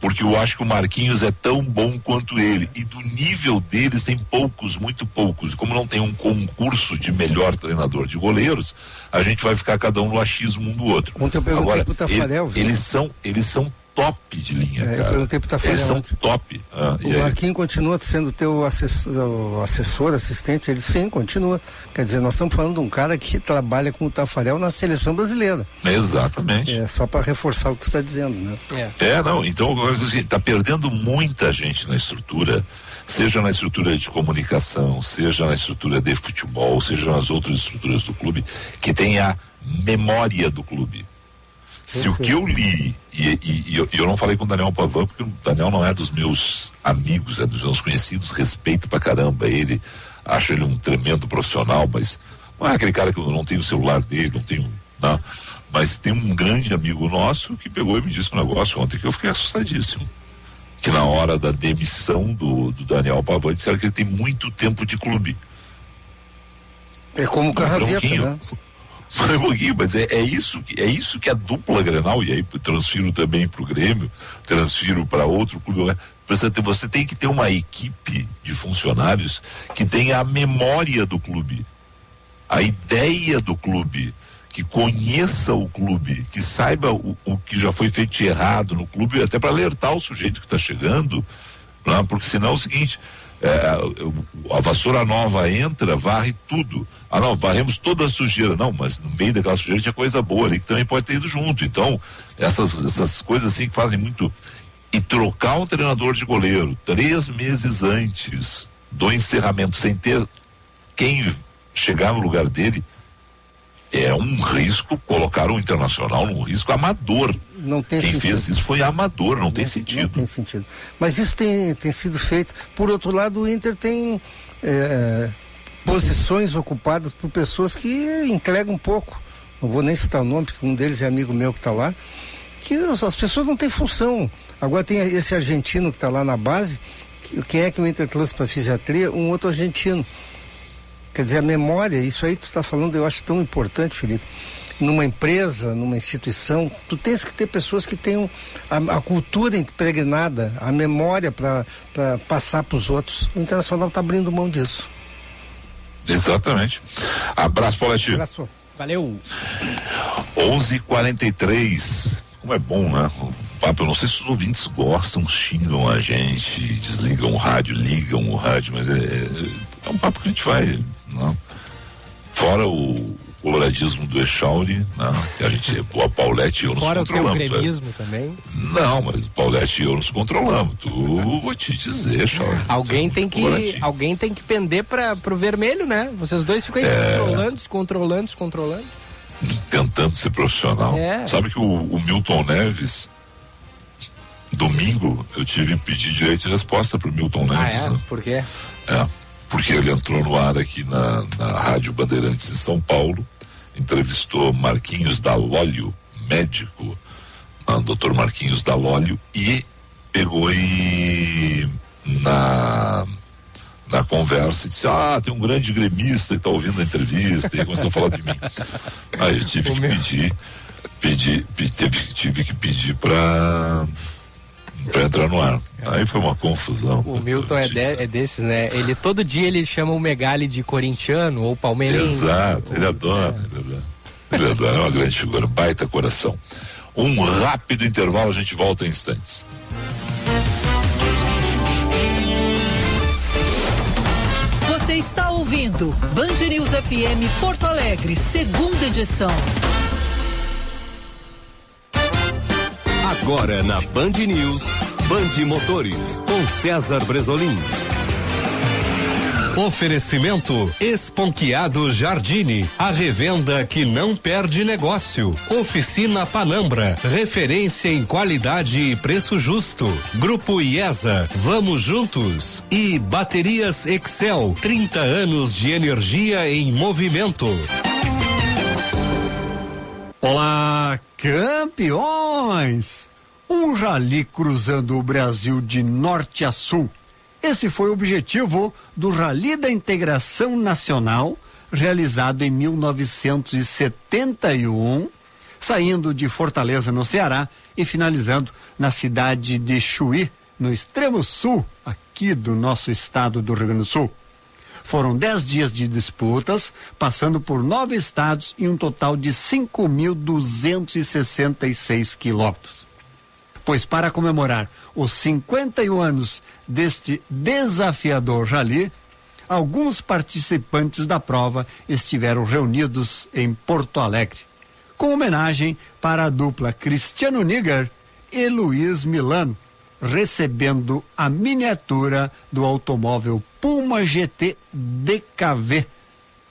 porque eu acho que o Marquinhos é tão bom quanto ele. E do nível deles tem poucos, muito poucos. Como não tem um concurso de melhor treinador de goleiros, a gente vai ficar cada um no achismo um do outro. Ontem eu perguntei Agora, pro Tafarel, ele, eles são, eles são top de linha, é, cara. Eu perguntei pro Tafarel. Eles são top. Ah, o Marquinhos continua sendo teu assessor, assessor, assistente? Ele sim, continua. Quer dizer, nós estamos falando de um cara que trabalha com o Tafarel na seleção brasileira. Exatamente. É, só para reforçar o que tu está dizendo, né? É. é, não, então assim, tá perdendo muita gente na estrutura, seja na estrutura de comunicação, seja na estrutura de futebol, seja nas outras estruturas do clube, que tem a memória do clube. Se o que eu li, e, e, e eu, eu, não falei com o Daniel Pavan, porque o Daniel não é dos meus amigos, é dos meus conhecidos, respeito pra caramba ele, acho ele um tremendo profissional, mas não é aquele cara que eu não tenho o celular dele, não tenho. Não, né? mas tem um grande amigo nosso que pegou e me disse um negócio ontem que eu fiquei assustadíssimo. Que na hora da demissão do, do Daniel Pavan disseram que ele tem muito tempo de clube. É como o Carraveta, né? Só um pouquinho, mas é, é, isso, é isso que a dupla Grenal, e aí transfiro também para o Grêmio, transfiro para outro clube. Né? Você, tem que ter uma equipe de funcionários que tenha a memória do clube, a ideia do clube, que conheça o clube, que saiba o, o que já foi feito errado no clube, até para alertar o sujeito que está chegando, né? porque senão é o seguinte, é, a vassoura nova entra, varre tudo. Ah, não, varremos toda a sujeira. Não, mas no meio daquela sujeira tinha coisa boa ali que também pode ter ido junto. Então, essas, essas coisas assim que fazem muito. E trocar um treinador de goleiro três meses antes do encerramento, sem ter quem chegar no lugar dele, é um risco colocar o internacional num risco amador. Não tem Quem sentido. fez isso foi amador, não, não, tem sentido. Não tem sentido. Mas isso tem, tem sido feito. Por outro lado, o Inter tem é, posições ocupadas por pessoas que entregam um pouco. Não vou nem citar o nome, porque um deles é amigo meu que está lá. Que as pessoas não têm função. Agora tem esse argentino que está lá na base. Que, quem é que o Inter trouxe para fisiatria? Um outro argentino. Quer dizer, a memória, isso aí que tu está falando, eu acho tão importante, Felipe. Numa empresa, numa instituição, tu tens que ter pessoas que tenham a, a cultura impregnada, a memória para passar para os outros. O Internacional está abrindo mão disso. Exatamente. Abraço, Pauletinho. Abraço. Valeu. 11:43. Como é bom, né? O papo, eu não sei se os ouvintes gostam, xingam a gente, desligam o rádio, ligam o rádio, mas é, é, é um papo que a gente vai né? Fora o coloradismo do Echauri, né? que a gente, [laughs] a Paulette e eu nos Fora controlamos. Fora o gremismo é. também. Não, mas Paulette e eu nos controlamos. Tu, vou te dizer, Echauri. Alguém tem que, alguém tem que pender para pro vermelho, né? Vocês dois ficam aí é... se controlando, se controlando, se controlando. Tentando ser profissional. É. Sabe que o, o Milton Neves domingo eu tive que pedir direito de resposta pro Milton ah, Neves. É? Né? Por quê? É porque ele entrou no ar aqui na, na Rádio Bandeirantes em São Paulo, entrevistou Marquinhos Dalólio, médico, o doutor Marquinhos Dalólio, e pegou e na na conversa e disse, ah, tem um grande gremista que está ouvindo a entrevista, e começou a falar de mim. Aí eu tive que pedir, pedir, tive, tive que pedir para para entrar no ar. Aí foi uma confusão. O Milton é, de, é, desses, né? Ele todo dia ele chama o Megali de corintiano ou palmeirense. Exato, ele adora, é. ele adora. Ele adora, é uma grande figura, baita coração. Um rápido intervalo, a gente volta em instantes. Você está ouvindo Band News FM Porto Alegre, segunda edição. Agora na Band News, Band Motores, com César Bresolim. Oferecimento Esponquiado Jardine, a revenda que não perde negócio. Oficina Panambra, referência em qualidade e preço justo. Grupo IESA, vamos juntos. E Baterias Excel, 30 anos de energia em movimento. Olá, campeões! Um rally cruzando o Brasil de norte a sul esse foi o objetivo do Rally da Integração Nacional, realizado em 1971, saindo de Fortaleza, no Ceará, e finalizando na cidade de Chuí, no extremo sul, aqui do nosso estado do Rio Grande do Sul. Foram dez dias de disputas, passando por nove estados e um total de 5.266 quilômetros. Pois para comemorar os 51 anos deste desafiador rally, alguns participantes da prova estiveram reunidos em Porto Alegre, com homenagem para a dupla Cristiano Niger e Luiz Milano, recebendo a miniatura do automóvel Puma GT DKV,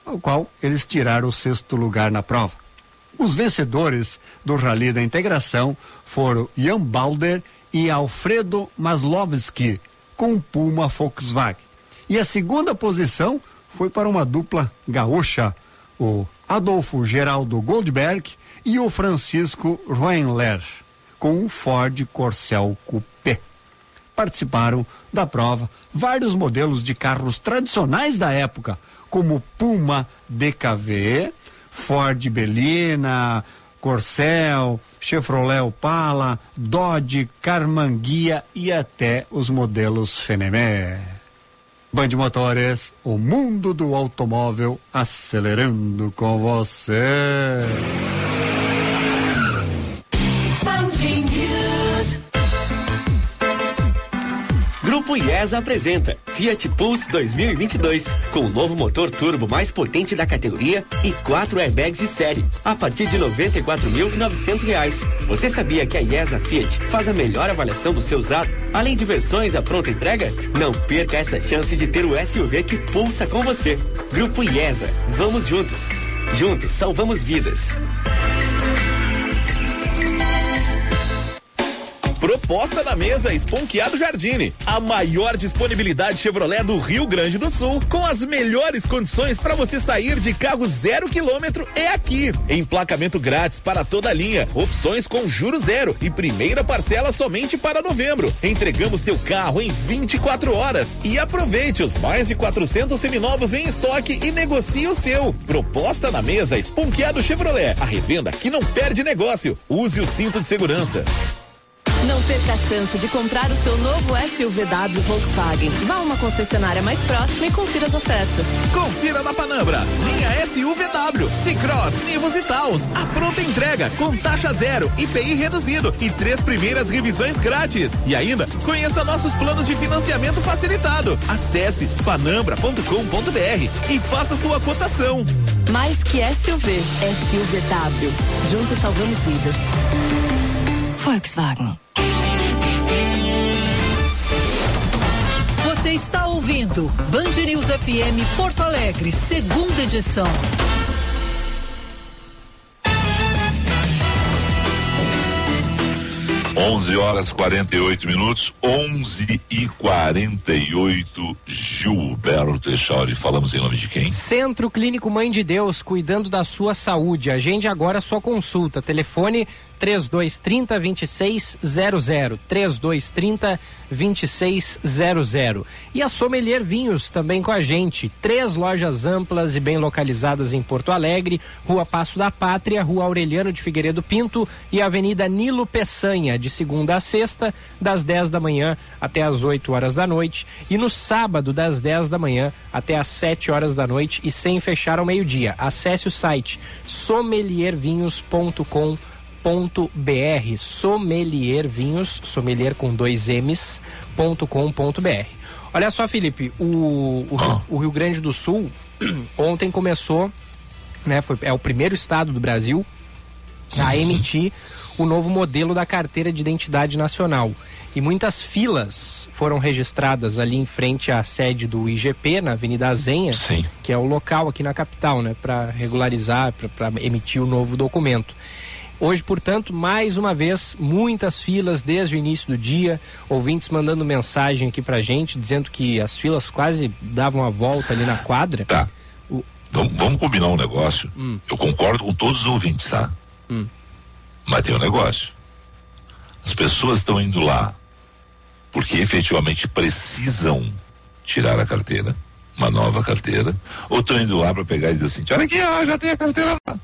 ao qual eles tiraram o sexto lugar na prova. Os vencedores do Rally da Integração foram Jan Balder e Alfredo Maslovski, com Puma Volkswagen. E a segunda posição foi para uma dupla gaúcha, o Adolfo Geraldo Goldberg e o Francisco Roenler, com um Ford Corcel Coupé. Participaram da prova vários modelos de carros tradicionais da época, como Puma DKV, Ford Belina, Corcel, Chevrolet Opala, Dodge, Carmanguia e até os modelos Fenemé. Band Motores, o mundo do automóvel acelerando com você. IESA apresenta Fiat Pulse 2022, com o novo motor turbo mais potente da categoria e quatro airbags de série, a partir de R$ 94.900. Você sabia que a IESA Fiat faz a melhor avaliação do seu usado, além de versões à pronta entrega? Não perca essa chance de ter o SUV que pulsa com você. Grupo IESA, vamos juntos. Juntos salvamos vidas. Proposta da mesa Esponqueado Jardine. A maior disponibilidade Chevrolet do Rio Grande do Sul, com as melhores condições para você sair de carro zero quilômetro é aqui. Emplacamento grátis para toda a linha, opções com juro zero e primeira parcela somente para novembro. Entregamos teu carro em 24 horas e aproveite os mais de 400 seminovos em estoque e negocie o seu. Proposta na mesa Esponqueado Chevrolet. A revenda que não perde negócio. Use o cinto de segurança. Não perca a chance de comprar o seu novo SUVW Volkswagen. Vá a uma concessionária mais próxima e confira as ofertas. Confira na Panambra. Linha SUVW, T-Cross, Nivus e Taos. A pronta entrega com taxa zero, IPI reduzido e três primeiras revisões grátis. E ainda, conheça nossos planos de financiamento facilitado. Acesse panambra.com.br e faça sua cotação. Mais que SUV, SUVW. Juntos salvamos vidas. Volkswagen. Você está ouvindo Band News FM Porto Alegre, segunda edição. 11 horas 48 minutos, 11 e 48 Gilberto Echauri, falamos em nome de quem? Centro Clínico Mãe de Deus, cuidando da sua saúde. Agende agora a sua consulta. Telefone 3230 2600. 3230 2600. E a Sommelier Vinhos também com a gente. Três lojas amplas e bem localizadas em Porto Alegre: Rua Passo da Pátria, Rua Aureliano de Figueiredo Pinto e Avenida Nilo Peçanha, de segunda a sexta, das 10 da manhã até as 8 horas da noite. E no sábado, das 10 da manhã até as 7 horas da noite e sem fechar ao meio-dia. Acesse o site sommeliervinhos.com br sommelier vinhos sommelier com dois m's ponto com ponto br olha só Felipe o, o, Rio, o Rio Grande do Sul [clears throat] ontem começou né foi é o primeiro estado do Brasil a emitir o novo modelo da carteira de identidade nacional. E muitas filas foram registradas ali em frente à sede do IGP, na Avenida Azenha, Sim. que é o local aqui na capital, né, para regularizar, para emitir o novo documento. Hoje, portanto, mais uma vez, muitas filas desde o início do dia, ouvintes mandando mensagem aqui pra gente, dizendo que as filas quase davam a volta ali na quadra. Tá. Vamos, vamos combinar um negócio. Hum. Eu concordo com todos os ouvintes, tá? Hum. Mas tem um negócio. As pessoas estão indo lá porque efetivamente precisam tirar a carteira, uma nova carteira, ou estão indo lá para pegar e dizer assim: olha aqui, ó, já tem a carteira lá.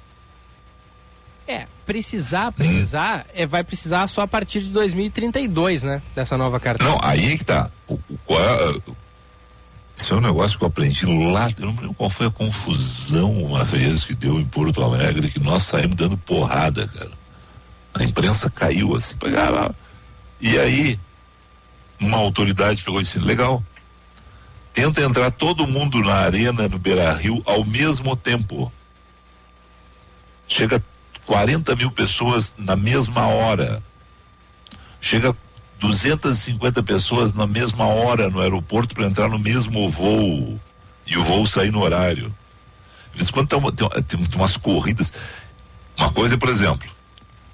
É, precisar, precisar, é, vai precisar só a partir de 2032, né? Dessa nova carteira. Não, aí é que tá. O, o, é, isso é um negócio que eu aprendi lá, eu não lembro qual foi a confusão uma vez que deu em Porto Alegre, que nós saímos dando porrada, cara. A imprensa caiu assim, pegava. E aí, uma autoridade pegou e disse, legal. Tenta entrar todo mundo na arena, no Beira Rio, ao mesmo tempo. Chega 40 mil pessoas na mesma hora. Chega 250 pessoas na mesma hora no aeroporto para entrar no mesmo voo. E o voo sair no horário. De vez em quando tem, tem, tem umas corridas. Uma coisa, por exemplo,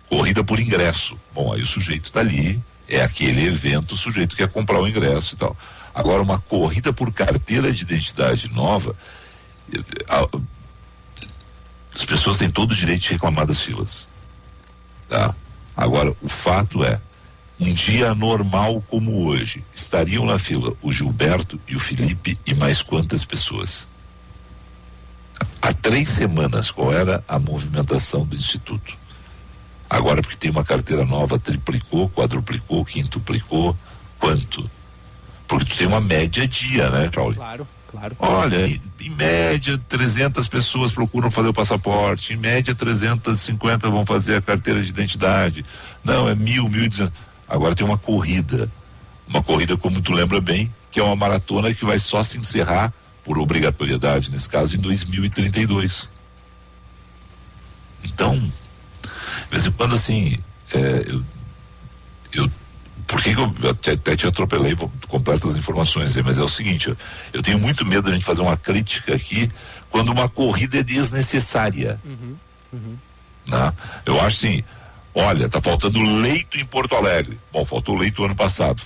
corrida por ingresso. Bom, aí o sujeito está ali, é aquele evento, o sujeito quer comprar o ingresso e tal. Agora, uma corrida por carteira de identidade nova, a, as pessoas têm todo o direito de reclamar das filas. Tá? Agora, o fato é, um dia normal como hoje, estariam na fila o Gilberto e o Felipe e mais quantas pessoas? Há três semanas, qual era a movimentação do Instituto? Agora, porque tem uma carteira nova, triplicou, quadruplicou, quintuplicou, quanto? Porque tu tem uma média dia, né, Paulo? Claro, claro. Olha, em, média, 300 pessoas procuram fazer o passaporte, em média, 350 vão fazer a carteira de identidade. Não, é mil, mil e. Agora tem uma corrida, uma corrida, como tu lembra bem, que é uma maratona que vai só se encerrar, por obrigatoriedade, nesse caso, em 2032. Então, de vez em quando, assim, é, eu, eu por que, que eu até, até, te atropelei, vou completar as informações aí, mas é o seguinte, eu, eu, tenho muito medo de a gente fazer uma crítica aqui quando uma corrida é desnecessária. Uhum, uhum. Né? Eu acho assim, olha, tá faltando leito em Porto Alegre. Bom, faltou leito ano passado,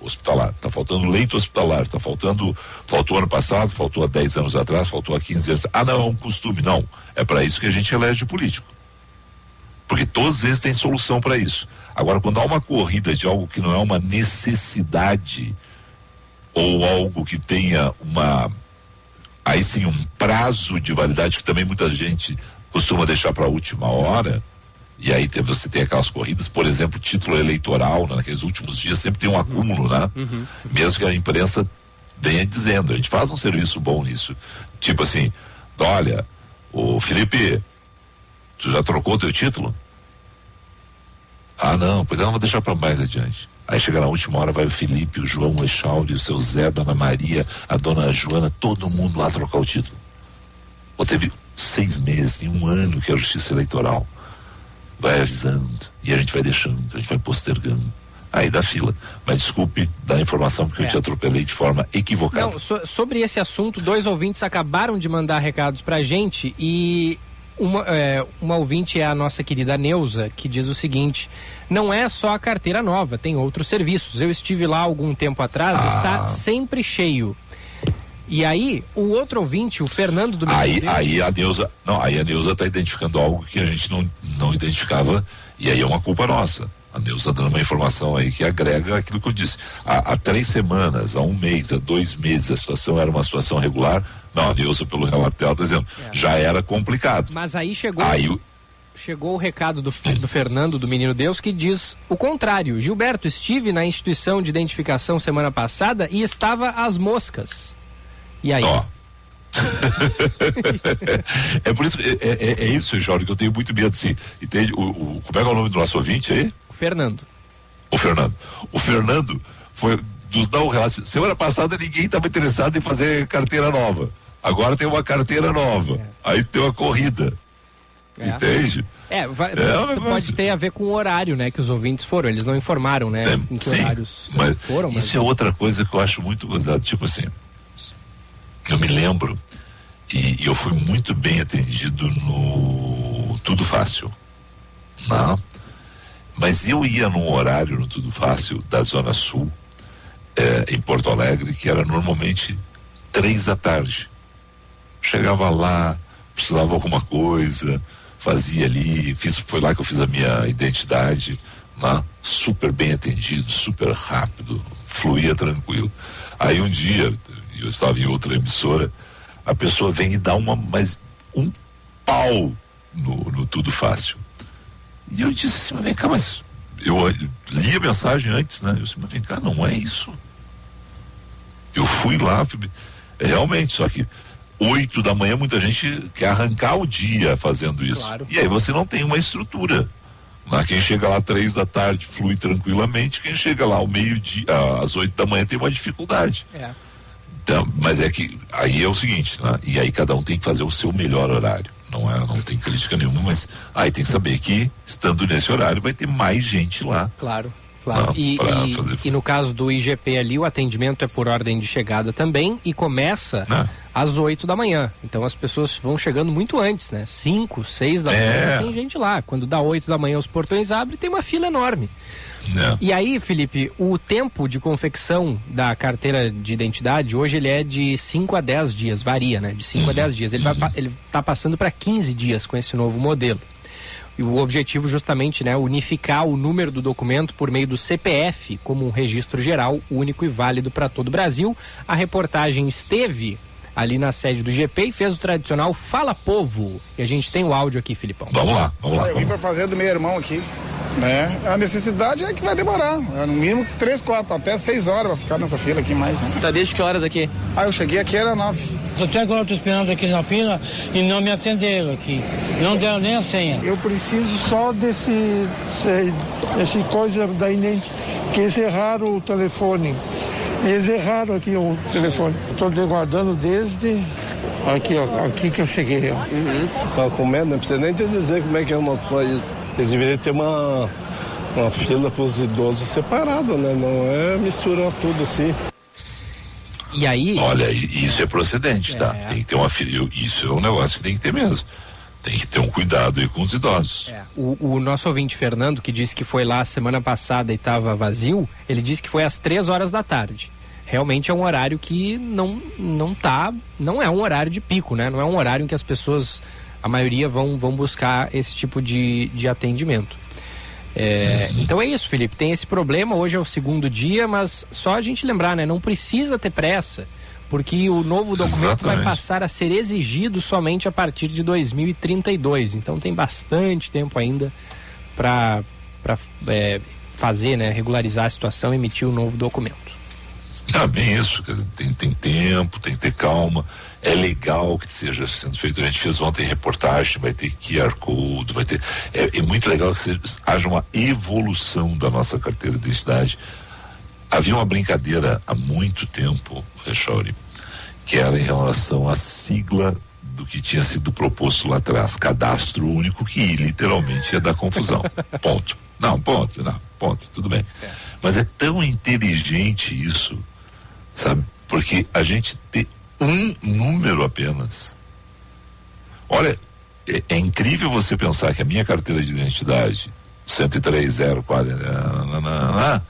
hospitalar. Tá faltando leito hospitalar, tá faltando, faltou ano passado, faltou há 10 anos atrás, faltou há 15 anos. Ah, não, é um costume. Não, é para isso que a gente elege político. Porque todos eles têm solução para isso. Agora, quando há uma corrida de algo que não é uma necessidade ou algo que tenha uma aí sim um prazo de validade que também muita gente costuma deixar para a última hora, e aí tem, você tem aquelas corridas, por exemplo, título eleitoral, né, naqueles últimos dias sempre tem um acúmulo, né? Uhum. Mesmo que a imprensa venha dizendo, a gente faz um serviço bom nisso. Tipo assim, olha, o Felipe, tu já trocou teu título? Ah, não, pois não, vou deixar para mais adiante. Aí chega na última hora, vai o Felipe, o João o Echauri, o seu Zé, a Dona Maria, a Dona Joana, todo mundo lá trocar o título. Ou teve seis meses, tem um ano que é a justiça eleitoral. Vai avisando, e a gente vai deixando, a gente vai postergando. Aí dá fila. Mas desculpe da informação porque É. eu te atropelei de forma equivocada. Não, so- sobre esse assunto, dois ouvintes acabaram de mandar recados pra gente e uma, é, uma ouvinte é a nossa querida Neuza, que diz o seguinte: não é só a carteira nova, tem outros serviços. Eu estive lá algum tempo atrás, Ah. está sempre cheio. E aí, o outro ouvinte, o Fernando do Aí, aí a Neuza, não, aí a Neuza está identificando algo que a gente não, não identificava e aí é uma culpa nossa. A Neuza dando uma informação aí que agrega aquilo que eu disse. Há, há três semanas, há um mês, há dois meses, a situação era uma situação regular. Não, a Neuza, pelo relato dela, está dizendo, já era complicado. Mas aí chegou. Aí o- Chegou o recado do, do Fernando, do Menino Deus, que diz o contrário. Gilberto, estive na instituição de identificação semana passada e estava às moscas. E aí? Ó. [laughs] é por isso, é, é, é isso, Jorge, que eu tenho muito medo, assim. Entende? O, o, como é que é o nome do nosso ouvinte aí? O Fernando. O Fernando. O Fernando foi nos dá um relato. Semana passada ninguém estava interessado em fazer carteira nova. Agora tem uma carteira nova. Aí tem uma corrida. É. Entende? É, vai, É um pode ter a ver com o horário, né, que os ouvintes foram. Eles não informaram, né, Tem- em que sim, horários mas foram. Mas... Isso é outra coisa que eu acho muito gozado. Tipo assim, eu me lembro e, e eu fui muito bem atendido no Tudo Fácil. Não? Mas eu ia num horário no Tudo Fácil da Zona Sul, eh, em Porto Alegre, que era normalmente três da tarde. Chegava lá, precisava alguma coisa, fazia ali, fiz, foi lá que eu fiz a minha identidade, né? super bem atendido, super rápido, fluía tranquilo. Aí um dia, eu estava em outra emissora, a pessoa vem e dá uma, mas um pau no, no Tudo Fácil. E eu disse assim, mas vem cá, mas eu eh, li a mensagem antes, né? Eu disse, mas vem cá, não é isso. Eu fui lá, fui, realmente, só que oito da manhã muita gente quer arrancar o dia fazendo isso. Claro. E aí você não tem uma estrutura. Lá quem chega lá três da tarde flui tranquilamente, quem chega lá ao meio-dia, às oito da manhã tem uma dificuldade. É. Então, mas é que aí é o seguinte, né? E aí cada um tem que fazer o seu melhor horário. Não é, não tem crítica nenhuma, mas aí tem que saber que estando nesse horário vai ter mais gente lá. Claro, claro. Não, e, e- fazer- e no caso do IGP ali, o atendimento é por ordem de chegada também e começa Né? às 8 da manhã. Então as pessoas vão chegando muito antes, né? 5, 6 da É. manhã tem gente lá. Quando dá 8 da manhã os portões abrem, tem uma fila enorme. Né? E aí, Felipe, o tempo de confecção da carteira de identidade hoje ele é de 5 a 10 dias, varia, né? De 5 a 10 dias. Ele vai ele tá passando para 15 dias com esse novo modelo. E o objetivo justamente, né, unificar o número do documento por meio do CPF como um registro geral único e válido para todo o Brasil. A reportagem esteve ali na sede do GP e fez o tradicional Fala Povo. E a gente tem o áudio aqui, Filipão. Vamos lá, vamos Eu vim para fazer do meu irmão aqui. Né? A necessidade é que vai demorar. É no mínimo 3, 4, até 6 horas vai ficar nessa fila aqui mais. Né? Tá desde que horas aqui? Ah, eu cheguei aqui era 9. Até agora eu tô esperando aqui na fila e não me atenderam aqui. Não deram nem a senha. Eu preciso só desse, sei, desse coisa da identi- que eles erraram o telefone. Eles erraram aqui o telefone. Estou guardando desde aqui, ó, aqui que eu cheguei. Ó. Só com medo, não precisa nem te dizer como é que é o nosso país. Eles deveriam ter uma, uma fila para os idosos separada, né? Não é misturar tudo assim. E aí. Olha, isso é procedente, tá? É. Tem que ter uma fila. Isso é um negócio que tem que ter mesmo. Tem que ter um cuidado aí com os idosos. O, o nosso ouvinte Fernando, que disse que foi lá semana passada e estava vazio, ele disse que foi às três horas da tarde. Realmente é um horário que não, não tá. Não é um horário de pico, né? Não é um horário em que as pessoas, a maioria, vão, vão buscar esse tipo de, de atendimento. É, então é isso, Felipe. Tem esse problema. Hoje é o segundo dia, mas só a gente lembrar, né? Não precisa ter pressa, porque o novo documento vai Exatamente. passar a ser exigido somente a partir de 2032. Então tem bastante tempo ainda para fazer, né? Regularizar a situação e emitir o novo documento. Ah, bem isso, tem, tem tempo, tem que ter calma. É legal que seja sendo feito. A gente fez ontem reportagem, vai ter QR Code, vai ter. É, é muito legal que seja, haja uma evolução da nossa carteira de identidade. Havia uma brincadeira há muito tempo, Rechauri, que era em relação à sigla do que tinha sido proposto lá atrás, cadastro único, que literalmente ia dar confusão. ponto. Não, ponto, não, ponto, tudo bem. Mas é tão inteligente isso, sabe? Porque a gente ter um número apenas. Olha, é, é incrível você pensar que a minha carteira de identidade, 103040, nananana,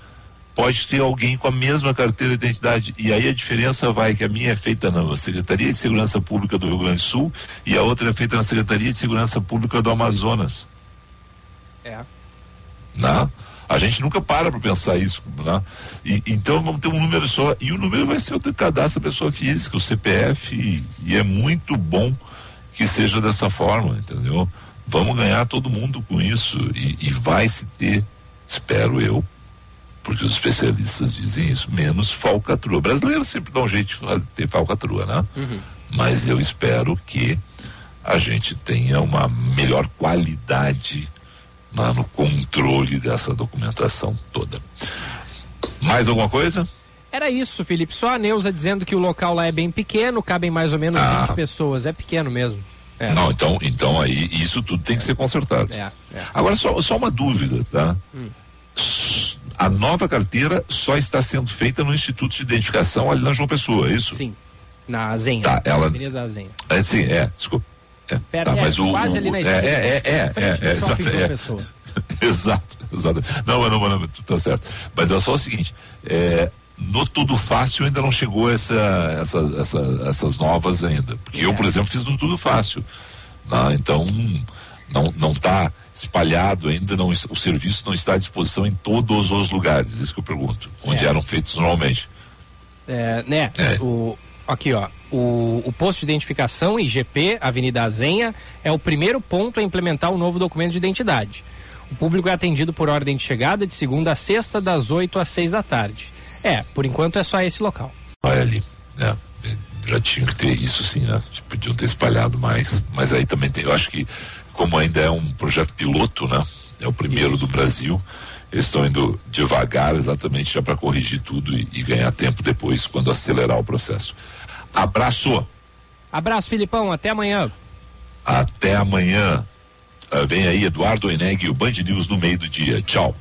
pode ter alguém com a mesma carteira de identidade. E aí a diferença vai que a minha é feita na Secretaria de Segurança Pública do Rio Grande do Sul e a outra é feita na Secretaria de Segurança Pública do Amazonas. É. Né? A gente nunca para para pensar isso, né? E, então vamos ter um número só e o número vai ser o cadastro da pessoa física, o CPF e, e é muito bom que seja dessa forma, entendeu? Vamos ganhar todo mundo com isso e, e vai se ter, espero eu, porque os especialistas dizem isso, menos falcatrua. Brasileiro sempre dá um jeito de ter falcatrua, né? Mas eu espero que a gente tenha uma melhor qualidade lá no controle dessa documentação toda. Mais alguma coisa? Era isso, Felipe. Só a Neuza dizendo que o local lá é bem pequeno, cabem mais ou menos Ah. 20 pessoas. É pequeno mesmo. É. Não, então, então aí isso tudo tem que ser consertado. É, é. Agora só, só uma dúvida, tá? Hum. A nova carteira só está sendo feita no Instituto de Identificação ali na João Pessoa, é isso? Sim. Na Zenha. Tá, ela- Avenida da Zenha. É, sim, é, desculpa. É, Perto- tá, é, mas o, quase o- ali na é, esquina, é, é, é, é, é, exato, é. Pessoa. [laughs] exato, exato. Não, mas não, tu tá certo. Mas é só o seguinte, é, no Tudo Fácil ainda não chegou essa, essa, essa, essas novas ainda. Porque É. eu, por exemplo, fiz no Tudo Fácil. né? Então, não não está espalhado ainda, não, o serviço não está à disposição em todos os lugares, isso que eu pergunto, onde É. eram feitos normalmente. É, né? O, aqui, ó. O, o posto de identificação IGP, Avenida Azenha, é o primeiro ponto a implementar o novo documento de identidade. O público é atendido por ordem de chegada de segunda a sexta, das 8 às 6 da tarde. É, por enquanto é só esse local. Vai ali, né? Já tinha que ter isso sim, né? Podiam ter espalhado mais, mas aí também tem, eu acho que como ainda é um projeto piloto, né? É o primeiro do Brasil, eles estão indo devagar exatamente já para corrigir tudo e, e ganhar tempo depois quando acelerar o processo. Abraço, Abraço, Filipão. Até amanhã. até amanhã. Ah, vem aí Eduardo Eneg e o Band News no meio do dia. Tchau.